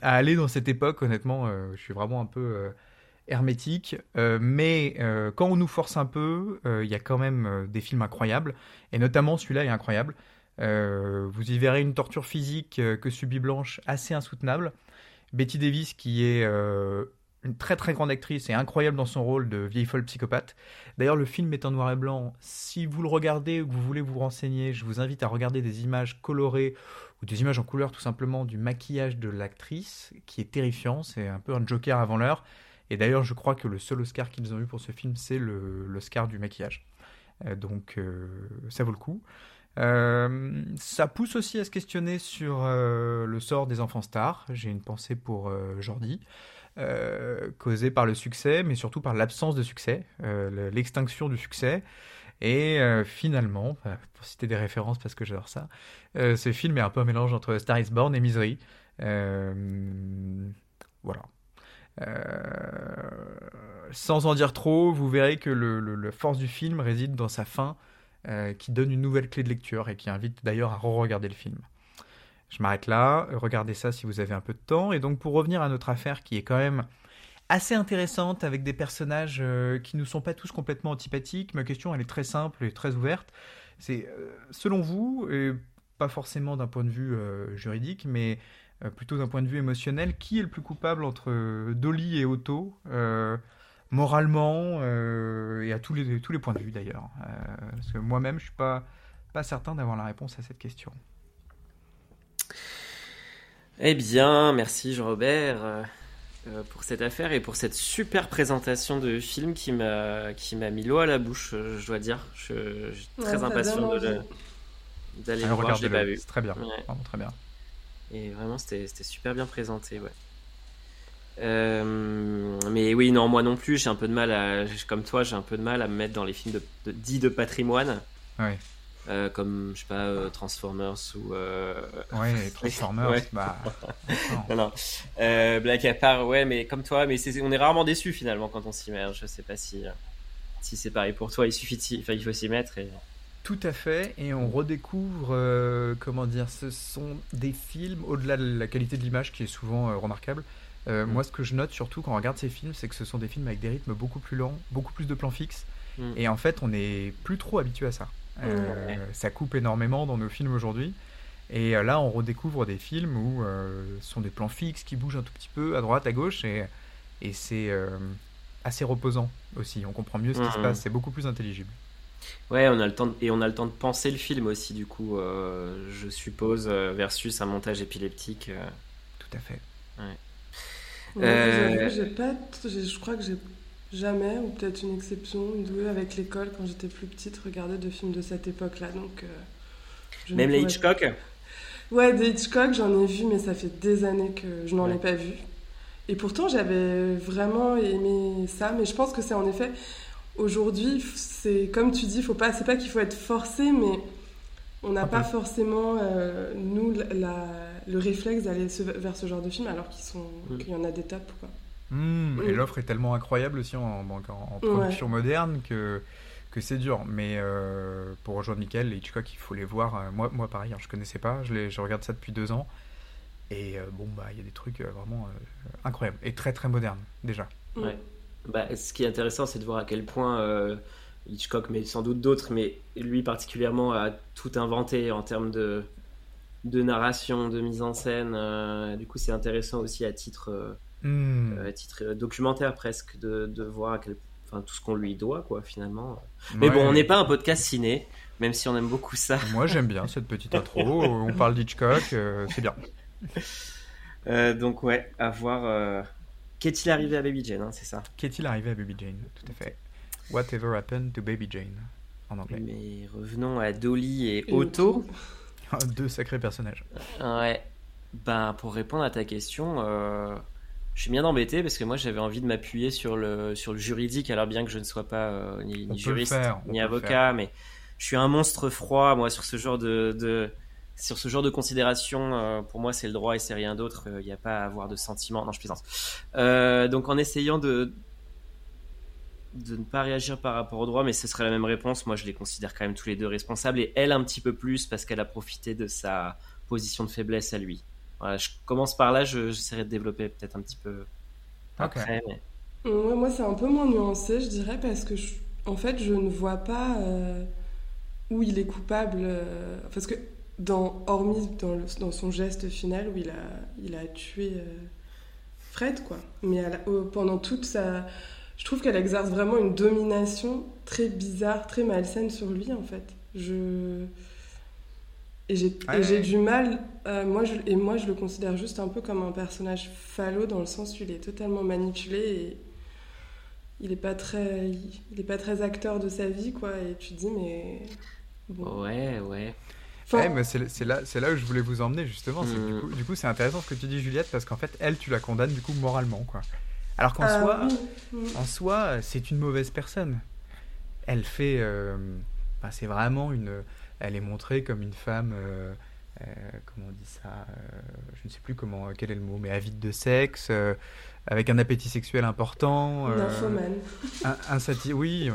aller dans cette époque. Honnêtement, je suis vraiment un peu hermétique, euh, mais euh, quand on nous force un peu, euh, il y a quand même des films incroyables, et notamment celui-là est incroyable. vous y verrez une torture physique que subit Blanche assez insoutenable. Betty Davis, qui est une très très grande actrice et incroyable dans son rôle de vieille folle psychopathe. D'ailleurs, le film est en noir et blanc. Si vous le regardez ou que vous voulez vous renseigner, je vous invite à regarder des images colorées ou des images en couleur tout simplement du maquillage de l'actrice, qui est terrifiant. C'est un peu un Joker avant l'heure. Et d'ailleurs, je crois que le seul Oscar qu'ils ont eu pour ce film, c'est l'Oscar du maquillage. Euh, donc, euh, ça vaut le coup. Euh, ça pousse aussi à se questionner sur le sort des enfants stars. J'ai une pensée pour Jordi, causée par le succès, mais surtout par l'absence de succès, l'extinction du succès. Et finalement, pour citer des références parce que j'adore ça, ce film est un peu un mélange entre Star is Born et Misery. voilà. Euh, sans en dire trop, vous verrez que la force du film réside dans sa fin, euh, qui donne une nouvelle clé de lecture et qui invite d'ailleurs à re-regarder le film. Je m'arrête là, regardez ça si vous avez un peu de temps. Et donc pour revenir à notre affaire qui est quand même assez intéressante avec des personnages euh, qui ne sont pas tous complètement antipathiques, ma question elle est très simple et très ouverte. C'est selon vous, et pas forcément d'un point de vue juridique, mais plutôt d'un point de vue émotionnel, qui est le plus coupable entre Dolly et Otto moralement et à tous les, tous les points de vue d'ailleurs Parce que moi-même, je suis pas, pas certain d'avoir la réponse à cette question. Eh bien, merci Jean-Robert euh, euh, pour cette affaire et pour cette super présentation de film qui m'a qui m'a mis l'eau à la bouche, euh, je dois dire. Je, suis très impatient d'aller le voir. Je l'ai pas vu. C'est très bien, vraiment très bien. Et vraiment, c'était super bien présenté, ouais. mais oui, non, moi non plus, j'ai un peu de mal à, comme toi, j'ai un peu de mal à me mettre dans les films de, de dits de patrimoine. Ouais. Euh, comme je sais pas euh, Transformers ou euh... ouais Transformers bah non, non. Euh, Black à part ouais mais comme toi mais on est rarement déçu finalement quand on s'y met je sais pas si si c'est pareil pour toi il suffit enfin il faut s'y mettre et tout à fait, et on redécouvre, comment dire, ce sont des films, au-delà de la qualité de l'image qui est souvent remarquable, mm. moi ce que je note surtout quand on regarde ces films, c'est que ce sont des films avec des rythmes beaucoup plus lents, beaucoup plus de plans fixes, mm. et en fait on n'est plus trop habitué à ça. Euh, ça coupe énormément dans nos films aujourd'hui. Et euh, là, on redécouvre des films où euh, ce sont des plans fixes qui bougent un tout petit peu à droite, à gauche, et, et c'est assez reposant aussi. On comprend mieux ce qui se passe, c'est beaucoup plus intelligible. Ouais, on a le temps et on a le temps de penser le film aussi, du coup, je suppose, versus un montage épileptique. Tout à fait. Ouais. je crois que j'ai jamais, ou peut-être une exception, une deux avec l'école quand j'étais plus petite, regarder de films de cette époque-là. Donc, euh, Même les Hitchcock? Ouais, des Hitchcock, j'en ai vu, mais ça fait des années que je n'en ai pas vu. Et pourtant, j'avais vraiment aimé ça, mais je pense que c'est en effet, aujourd'hui, c'est comme tu dis, faut pas, c'est pas qu'il faut être forcé, mais on n'a pas forcément, euh, nous, la, le réflexe d'aller vers ce genre de film, alors qu'ils sont, mm. qu'il y en a des tapes, quoi. Mmh, et l'offre est tellement incroyable aussi en, en, production moderne que, que c'est dur. Mais euh, pour rejoindre Nickel, les Hitchcock, il faut les voir. Euh, moi, moi pareil, hein, je connaissais pas. Je, les, je regarde ça depuis deux ans. Et euh, bon, bah, il y a des trucs vraiment incroyables. Et très, très modernes, déjà. Ouais. Bah, ce qui est intéressant, c'est de voir à quel point Hitchcock, mais sans doute d'autres, mais lui particulièrement, a tout inventé en termes de, de narration, de mise en scène. du coup, c'est intéressant aussi à titre Hmm. Euh, titre euh, documentaire presque, de, de voir à quel, enfin, tout ce qu'on lui doit, quoi, finalement. Mais bon, on n'est pas un podcast ciné, même si on aime beaucoup ça. Moi, j'aime bien cette petite intro. on parle d'Hitchcock, euh, c'est bien. donc, ouais, à voir. Qu'est-il arrivé à Baby Jane, hein, c'est ça Qu'est-il arrivé à Baby Jane, tout à fait. Whatever happened to Baby Jane, en anglais. Mais revenons à Dolly et Otto. Deux sacrés personnages. Ouais. Ben, pour répondre à ta question, je suis bien embêté parce que moi j'avais envie de m'appuyer sur le, sur le juridique, alors bien que je ne sois pas euh, ni, juriste ni avocat, mais je suis un monstre froid moi sur ce genre de, de sur ce genre de considération. Euh, pour moi c'est le droit et c'est rien d'autre. Il n'y a pas à avoir de sentiments. Non, je plaisante. Euh, donc en essayant de de ne pas réagir par rapport au droit, mais ce serait la même réponse. Moi, je les considère quand même tous les deux responsables et elle un petit peu plus parce qu'elle a profité de sa position de faiblesse à lui je commence par là, j'essaierai de développer peut-être un petit peu après. moi, c'est un peu moins nuancé, je dirais, parce que, en fait, je ne vois pas euh, où il est coupable. Euh, parce que, dans, hormis dans, dans, son geste final où il a, il a tué euh, Fred, quoi. Mais pendant toute sa. Je trouve qu'elle exerce vraiment une domination très bizarre, très malsaine sur lui, en fait. Je. Et j'ai du mal, euh, moi je, et moi je le considère juste un peu comme un personnage falot dans le sens où il est totalement manipulé et il est pas très, il est pas très acteur de sa vie quoi. Et tu te dis mais ouais ouais. Ouais mais c'est là, c'est là où je voulais vous emmener justement. Mm. Du coup, c'est intéressant ce que tu dis Juliette parce qu'en fait elle tu la condamnes du coup moralement quoi. Alors qu'en euh, soi, en soi c'est une mauvaise personne. Elle fait, euh, c'est vraiment une elle est montrée comme une femme, euh, euh, comment on dit ça, euh, je ne sais plus comment, quel est le mot, mais avide de sexe, avec un appétit sexuel important. Nymphomane. oui,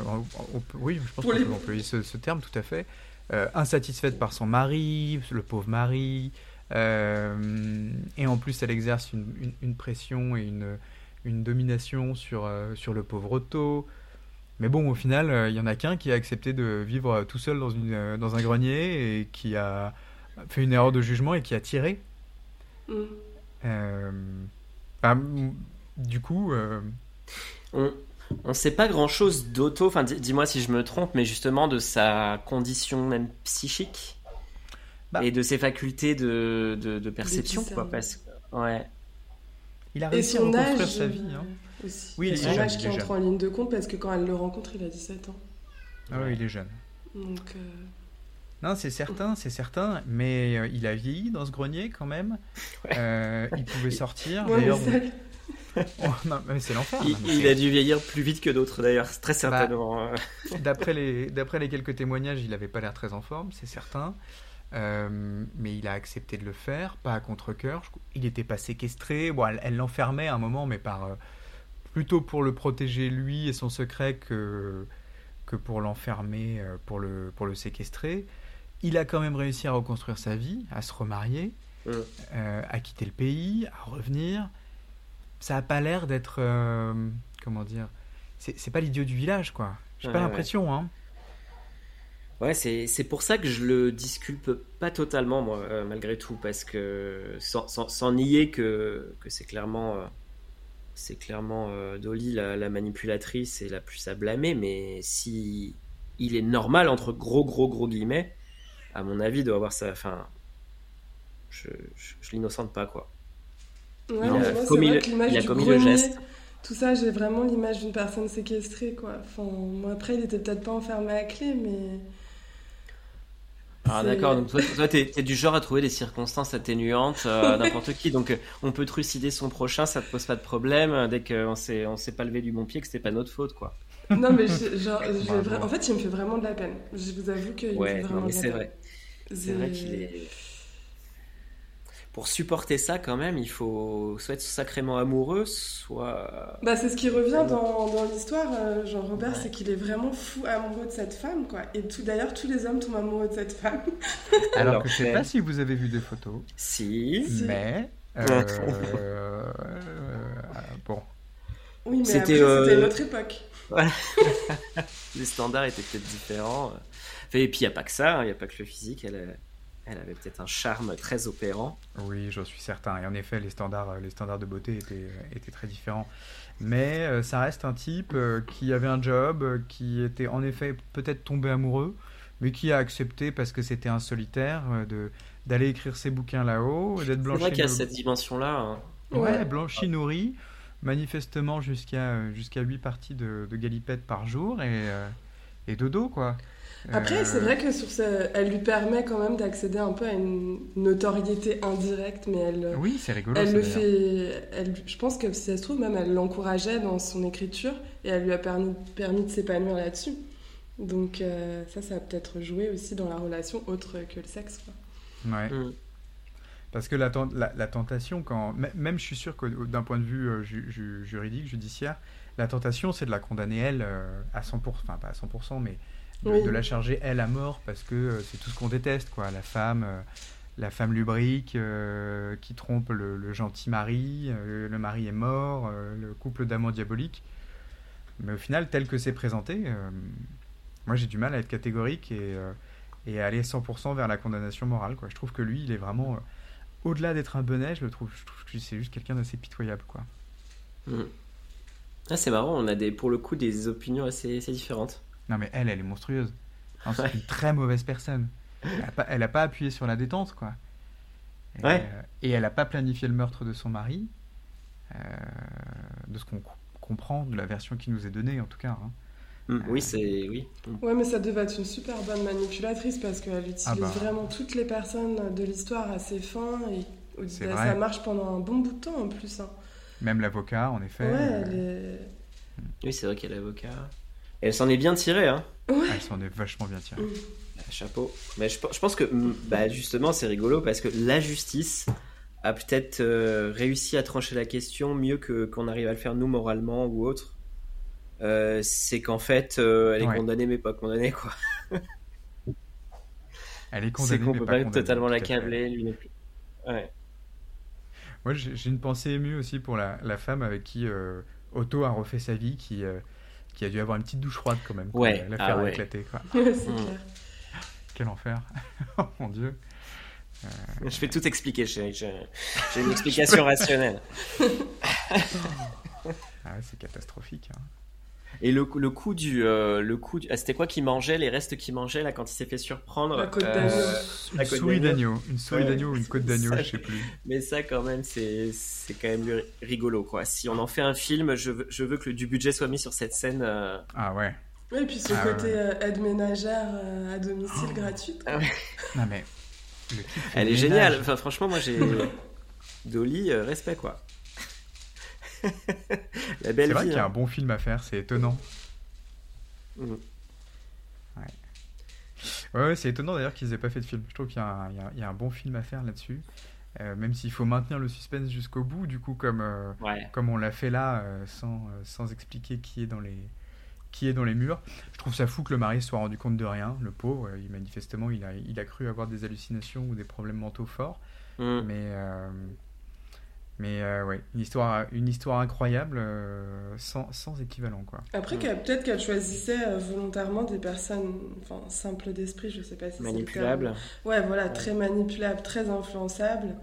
oui, je pense qu'on peut employer ce, terme tout à fait. Insatisfaite par son mari, le pauvre mari. et en plus, elle exerce une, pression et une, une domination sur, sur le pauvre Otto. Mais bon, au final, euh, il y en a qu'un qui a accepté de vivre tout seul dans, une, euh, dans un grenier et qui a fait une erreur de jugement et qui a tiré. Mm. Euh, bah, du coup, on ne sait pas grand chose d'Otto. Enfin, dis-moi si je me trompe, mais justement de sa condition même psychique Bah. et de ses facultés de, de, de perception, quoi. Parce que ouais. il a Et réussi à reconstruire âge sa vie. hein. aussi. Oui, il est son jeune, âge qui entre en ligne de compte parce que quand elle le rencontre, il a 17 ans. Ah ouais, il est jeune. Donc, euh, Non, c'est certain, c'est certain, mais euh, il a vieilli dans ce grenier quand même. Euh, il pouvait sortir. ouais, D'ailleurs, Oh, non, mais c'est l'enfer. Il, a dû vieillir plus vite que d'autres d'ailleurs, très certainement. euh. D'après les, d'après les quelques témoignages, il n'avait pas l'air très en forme, c'est certain. Euh, mais il a accepté de le faire, pas à contre-coeur. Il n'était pas séquestré. Bon, elle l'enfermait à un moment, mais par, euh, plutôt pour le protéger lui et son secret que, que pour l'enfermer, euh, pour le, pour le séquestrer. Il a quand même réussi à reconstruire sa vie, à se remarier, Mm. euh, à quitter le pays, à revenir. Ça n'a pas l'air d'être. euh, comment dire C'est pas l'idiot du village, quoi. J'ai Ouais, pas ouais. l'impression, hein. Ouais, c'est c'est pour ça que je le disculpe pas totalement, moi, euh, malgré tout, parce que sans, sans, sans nier que, que c'est clairement, euh, c'est clairement euh, Dolly la, la manipulatrice et la plus à blâmer, mais si il est normal, entre gros, gros, gros guillemets, à mon avis, doit avoir sa. Enfin, je, je, je l'innocente pas, quoi. Ouais, Il a commis le- que il a grenier, geste. Tout ça, j'ai vraiment l'image d'une personne séquestrée, quoi. Enfin, moi, après, il était peut-être pas enfermé à clé, mais. Ah d'accord, donc toi, toi t'es, t'es du genre à trouver des circonstances atténuantes euh, n'importe qui, donc euh, on peut trucider son prochain, ça te pose pas de problème, euh, dès qu'on s'est, on s'est pas levé du bon pied, que c'était pas notre faute, quoi. Non, mais je- genre, je vais Bravo. vra- en fait, il me fait vraiment de la peine. Je vous avoue qu'il me fait Ouais, vraiment non, mais de la c'est peine. vrai. C'est vrai qu'il est... Pour supporter ça, quand même, il faut soit être sacrément amoureux, soit... Bah, c'est ce qui revient dans, dans l'histoire, euh, Jean Robert, Ouais. c'est qu'il est vraiment fou amoureux de cette femme, quoi. Et tout, d'ailleurs, tous les hommes tombent amoureux de cette femme. Alors, que je sais mais- pas si vous avez vu des photos, Si... Si. mais euh, euh, bon, Oui, mais C'était, euh, autre époque. Les standards étaient peut-être différents. Et puis il n'y a pas que ça, hein, il n'y a pas que le physique, elle, elle avait peut-être un charme très opérant. oui, j'en suis certain. Et en effet, les standards, euh, les standards de beauté étaient, euh, étaient très différents. Mais euh, ça reste un type euh, qui avait un job, euh, qui était en effet peut-être tombé amoureux, mais qui a accepté parce que c'était un solitaire euh, de d'aller écrire ses bouquins là-haut, d'être C'est blanchi. vrai qu'il y a cette dimension-là. hein. Ouais, Ouais. blanchi nourri, manifestement jusqu'à jusqu'à 8 parties de, de galipette par jour et, euh, et dodo quoi. Après, Euh, c'est vrai que sur ce... elle lui permet quand même d'accéder un peu à une notoriété indirecte, mais elle, Oui, c'est rigolo. elle ça, le fait. Elle, je pense que si ça se trouve, même elle l'encourageait dans son écriture et elle lui a permis, permis de s'épanouir là-dessus. Donc, euh, ça, ça a peut-être joué aussi dans la relation autre que le sexe. Quoi. Ouais. Mm. Parce que la, ten- la, la tentation, quand même je suis sûr que d'un point de vue euh, ju- ju- juridique, judiciaire, la tentation c'est de la condamner elle euh, à 100%, enfin pas à 100%, mais de, Oui. de la charger elle à mort parce que euh, c'est tout ce qu'on déteste quoi, la femme, euh, la femme lubrique euh, qui trompe le, le gentil mari, euh, le mari est mort, euh, le couple d'amants diaboliques. Mais au final, tel que c'est présenté, euh, moi j'ai du mal à être catégorique et, euh, et à aller 100% vers la condamnation morale. Quoi. Je trouve que lui, il est vraiment, euh, au-delà d'être un bonnet, je, le trouve, je trouve que c'est juste quelqu'un d'assez pitoyable. Quoi. Mm. Ah, c'est marrant, on a des, pour le coup des opinions assez, assez différentes. Non mais elle, elle est monstrueuse. C'est Ouais. une très mauvaise personne. Elle a, pas, elle a pas appuyé sur la détente, quoi. Et, Ouais. euh, et elle a pas planifié le meurtre de son mari, euh, de ce qu'on co- comprend de la version qui nous est donnée, en tout cas. hein. Mm, Oui, c'est... Oui. Mm. Ouais, mais ça devait être une super bonne manipulatrice parce qu'elle utilise Ah bah. vraiment toutes les personnes de l'histoire à ses fins et ça vrai. marche pendant un bon bout de temps en plus. hein. Même l'avocat, en effet. Ouais, euh, elle est. Oui, c'est vrai qu'elle est avocat. Elle s'en est bien tirée, hein. elle s'en est vachement bien tirée. Chapeau. Mais je, je pense que mm, bah, justement c'est rigolo parce que la justice a peut-être euh, réussi à trancher la question mieux que qu'on arrive à le faire nous moralement ou autre. Euh, c'est qu'en fait euh, elle est Ouais. condamnée mais pas condamnée quoi. Elle est C'est condamnée, qu'on mais peut pas pas totalement l'accabler lui non plus. Ouais. Moi, j'ai une pensée émue aussi pour la, la femme avec qui euh, Otto a refait sa vie, qui, euh, y a dû avoir une petite douche froide quand même. Ouais, L'affaire ah a ouais. éclaté. Quoi. c'est Mm. clair. Quel enfer. oh mon dieu. Je vais tout expliquer, j'ai une explication rationnelle. Ah ouais, c'est catastrophique. hein. Et le, le coup du. euh, le coup du- ah, C'était quoi qui mangeait, les restes qu'il mangeait là quand il s'est fait surprendre La côte Euh, d'agneau. Une La côte souris d'agneau. Une souris Ouais. d'agneau ou une côte d'agneau, je sais plus. Mais ça, quand même, c'est c'est quand même ri- rigolo quoi. Si on en fait un film, je veux, je veux que le- du budget soit mis sur cette scène. euh, Ah ouais. Ouais, et puis ce Ah, côté ouais. euh, aide ménagère euh, à domicile gratuite. quoi. Ah ouais. Non mais. Elle le est ménage. géniale. Enfin, franchement, moi j'ai. Dolly, euh, respect quoi. La belle C'est vrai qu'il y a hein. un bon film à faire, c'est étonnant. Mhm. Ouais, ouais, c'est étonnant d'ailleurs qu'ils aient pas fait de film. Je trouve qu'il y, a un- il y a- il y a un bon film à faire là-dessus. Euh, même s'il faut maintenir le suspense jusqu'au bout, du coup, comme, euh, Ouais. comme on l'a fait là, euh, sans, euh, sans expliquer qui est, dans les, qui est dans les murs. Je trouve ça fou que le mari soit rendu compte de rien, le pauvre. Il, manifestement, il a, il a cru avoir des hallucinations ou des problèmes mentaux forts. Mhm. Mais, euh, mais euh, ouais, une histoire, une histoire incroyable, euh, sans, sans équivalent, quoi. Après, qu'elle- peut-être qu'elle choisissait euh, volontairement des personnes enfin, simples d'esprit, je sais pas si c'est le terme. Manipulable. Ouais, voilà, très manipulables, très influençables.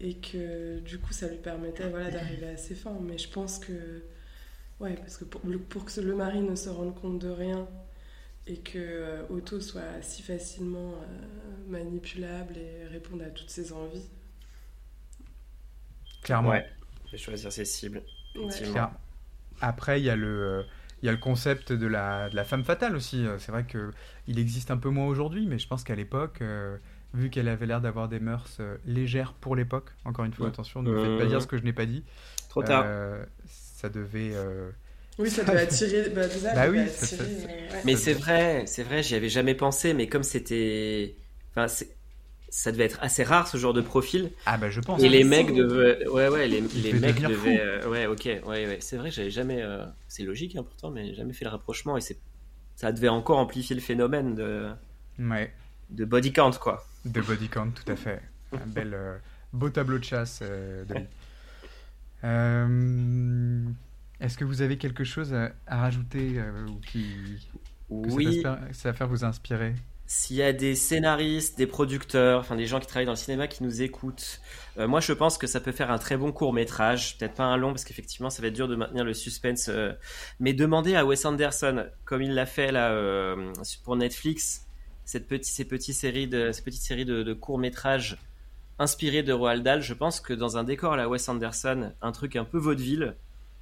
Et que du coup, ça lui permettait voilà, d'arriver à ses fins. Mais je pense que. Ouais, parce que pour, que le mari ne se rende compte de rien et que euh, Otto soit si facilement euh, manipulable et réponde à toutes ses envies. Clairement. Ouais. Je vais choisir ses cibles. Ouais. Effectivement. Clair. Après, il y a le, euh, il y a le concept de la, de la femme fatale aussi. Euh, C'est vrai que il existe un peu moins aujourd'hui, mais je pense qu'à l'époque, euh, vu qu'elle avait l'air d'avoir des mœurs euh, légères pour l'époque, encore une fois, Ouais. attention, ne me faites pas Mhm. dire ce que je n'ai pas dit. Trop tard. Euh, ça devait. euh, Oui, ça doit attirer. Bah, déjà, Bah ça oui, doit ça- attirer, ça- euh, ouais. Mais c'est devait- vrai, c'est vrai, j'y avais jamais pensé, mais comme c'était. Enfin, ça devait être assez rare ce genre de profil. Ah bah je pense. Et les c'est mecs devaient. Ouais, ouais, les, mecs devaient. euh, Ouais, ok, ouais, ouais. C'est vrai, j'avais jamais. euh, C'est logique, hein, pourtant, mais j'ai jamais fait le rapprochement. Et c'est. Ça devait encore amplifier le phénomène de, Ouais. de body count, quoi. De body count, tout à fait. Un bel, euh, beau tableau de chasse euh, de. Euh, Est-ce que vous avez quelque chose à, à rajouter euh, ou qui que Oui, aspect- cette affaire vous a inspiré S'il y a des scénaristes, des producteurs, enfin des gens qui travaillent dans le cinéma qui nous écoutent, euh, moi je pense que ça peut faire un très bon court métrage, peut-être pas un long parce qu'effectivement ça va être dur de maintenir le suspense, euh, mais demandez à Wes Anderson, comme il l'a fait là euh, pour Netflix, cette petite, ces petites séries de, ces petites séries de, courts métrages inspirés de Roald Dahl, je pense que dans un décor à la Wes Anderson, un truc un peu vaudeville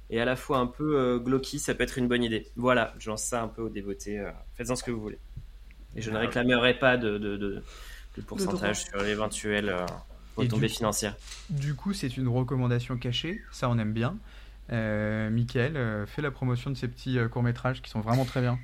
et à la fois un peu euh, ça peut être une bonne idée. Voilà, je lance ça un peu aux dévotés, faites-en ce que vous voulez. Et je ne réclamerai pas de, de, de- de pourcentage sur l'éventuelle euh, retombée du- financière. Du coup, c'est une recommandation cachée, ça on aime bien. Euh, Mickaël, euh, fais la promotion de ces petits euh, courts-métrages qui sont vraiment très bien.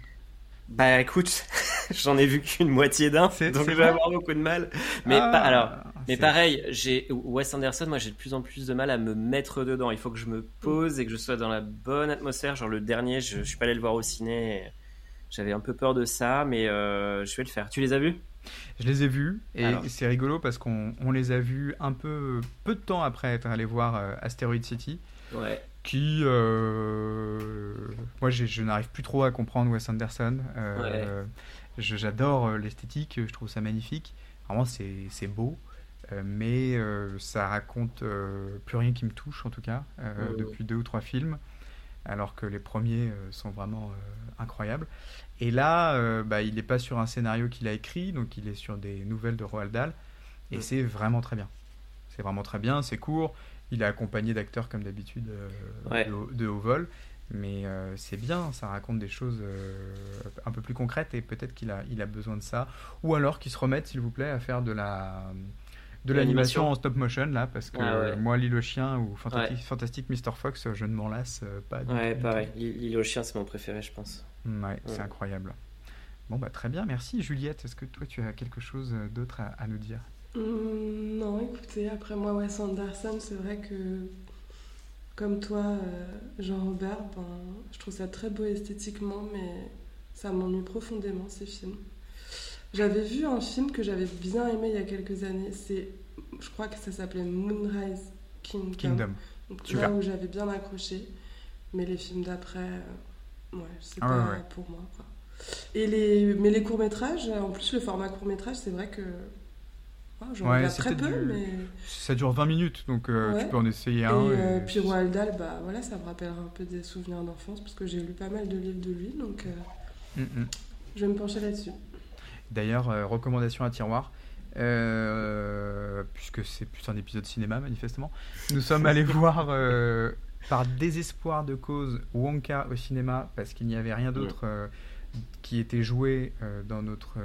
Bah écoute, j'en ai vu qu'une moitié d'un, donc je vais avoir beaucoup de mal. Mais Ah, pas, alors, mais pareil, j'ai Wes Anderson, moi j'ai de plus en plus de mal à me mettre dedans. Il faut que je me pose et que je sois dans la bonne atmosphère. Genre le dernier, je, je suis pas allé le voir au ciné. J'avais un peu peur de ça, mais euh, je vais le faire. Tu les as vus? Je les ai vus et Alors. c'est rigolo parce qu'on on les a vus un peu peu de temps après être allé voir euh, Asteroid City, Ouais. qui euh, moi j'ai- je n'arrive plus trop à comprendre Wes Anderson. Euh, je- J'adore l'esthétique, je trouve ça magnifique. Vraiment c'est c'est beau, mais ça raconte plus rien qui me touche en tout cas Ouais, ouais. depuis deux ou trois films, alors que les premiers euh, sont vraiment euh, incroyables. Et là, euh, bah, il n'est pas sur un scénario qu'il a écrit, donc il est sur des nouvelles de Roald Dahl, et Mm. c'est vraiment très bien. C'est vraiment très bien, c'est court. Il est accompagné d'acteurs comme d'habitude Ouais. de, haut- de haut vol, mais euh, c'est bien, ça raconte des choses euh, un peu plus concrètes et peut-être qu'il a, il a besoin de ça. Ou alors qu'il se remette, s'il vous plaît, à faire de la de L'animation. en stop motion là, parce que Ah ouais. euh, moi, L'île au chien ou Fantastic, Fantastic Mr. Fox, je ne m'en lasse euh, pas. du Ouais, pareil. L'île aux chiens, c'est mon préféré, je pense. tout. Ouais, c'est Ouais. incroyable. Bon, bah très bien, merci Juliette. Est-ce que toi, tu as quelque chose euh, d'autre à, à nous dire? Hum, non, écoutez, après moi, Wes Anderson, c'est vrai que, comme toi, euh, Jean-Robert, ben, je trouve ça très beau esthétiquement, mais ça m'ennuie profondément, ces films. J'avais vu un film que j'avais bien aimé il y a quelques années, c'est, je crois que ça s'appelait Moonrise Kingdom. Kingdom. Donc Super. là où j'avais bien accroché, mais les films d'après, euh, ouais, c'est Ah pas ouais, ouais. pour moi. Quoi. Et les, mais les courts-métrages, en plus, le format court-métrage, c'est vrai que. ouais, J'en Ouais, très peu, du- mais. Ça dure 20 minutes, donc euh, tu peux en essayer Et un. et- euh, puis Roald Dahl, bah voilà, ça me rappellera un peu des souvenirs d'enfance, parce que j'ai lu pas mal de livres de lui, donc euh, Mm, mm. je vais me pencher là-dessus. D'ailleurs, euh, recommandation à tiroir, euh, puisque c'est plus un épisode cinéma manifestement, nous sommes allés voir euh, par désespoir de cause Wonka au cinéma parce qu'il n'y avait rien d'autre euh, qui était joué dans notre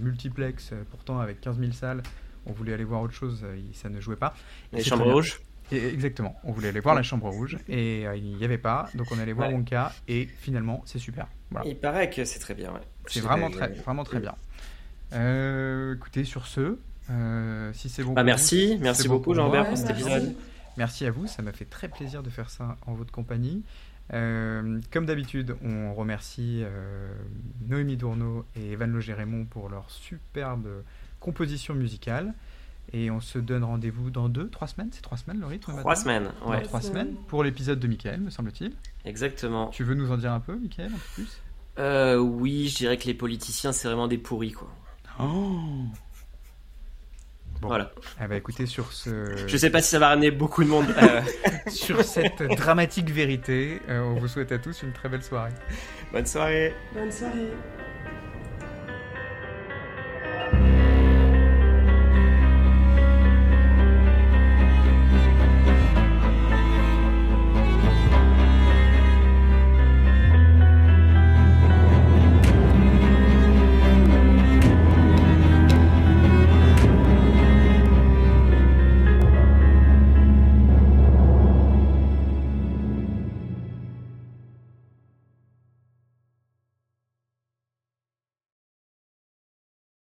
multiplex, pourtant avec 15 000 salles. On voulait aller voir autre chose, ça ne jouait pas. Les chambres rouges exactement, on voulait aller voir la chambre rouge et euh, il n'y avait pas, donc on allait voir Ouais. Wonka et finalement c'est super. Voilà. Il paraît que c'est très bien, ouais. C'est vraiment très, vraiment très bien. Euh, écoutez, sur ce, euh, si c'est bon. Bah, pour merci, vous, merci bon beaucoup Jean-Bert pour cet épisode. Merci à vous, ça m'a fait très plaisir de faire ça en votre compagnie. Euh, comme d'habitude, on remercie euh, Noémie Dourneau et Evan Loger-Raymond pour leur superbe composition musicale. Et on se donne rendez-vous dans deux, trois semaines C'est trois semaines le rythme Trois semaines, Dans ouais, trois Ouais. semaines pour l'épisode de Michael, me semble-t-il. exactement. Tu veux nous en dire un peu, Michael, un peu plus? Euh, oui, je dirais que les politiciens, c'est vraiment des pourris, quoi. Oh Bon. Voilà. Ah bah écoutez, sur ce... Je sais pas si ça va ramener beaucoup de monde. euh, Sur cette dramatique vérité, euh, on vous souhaite à tous une très belle soirée. bonne soirée. Bonne soirée.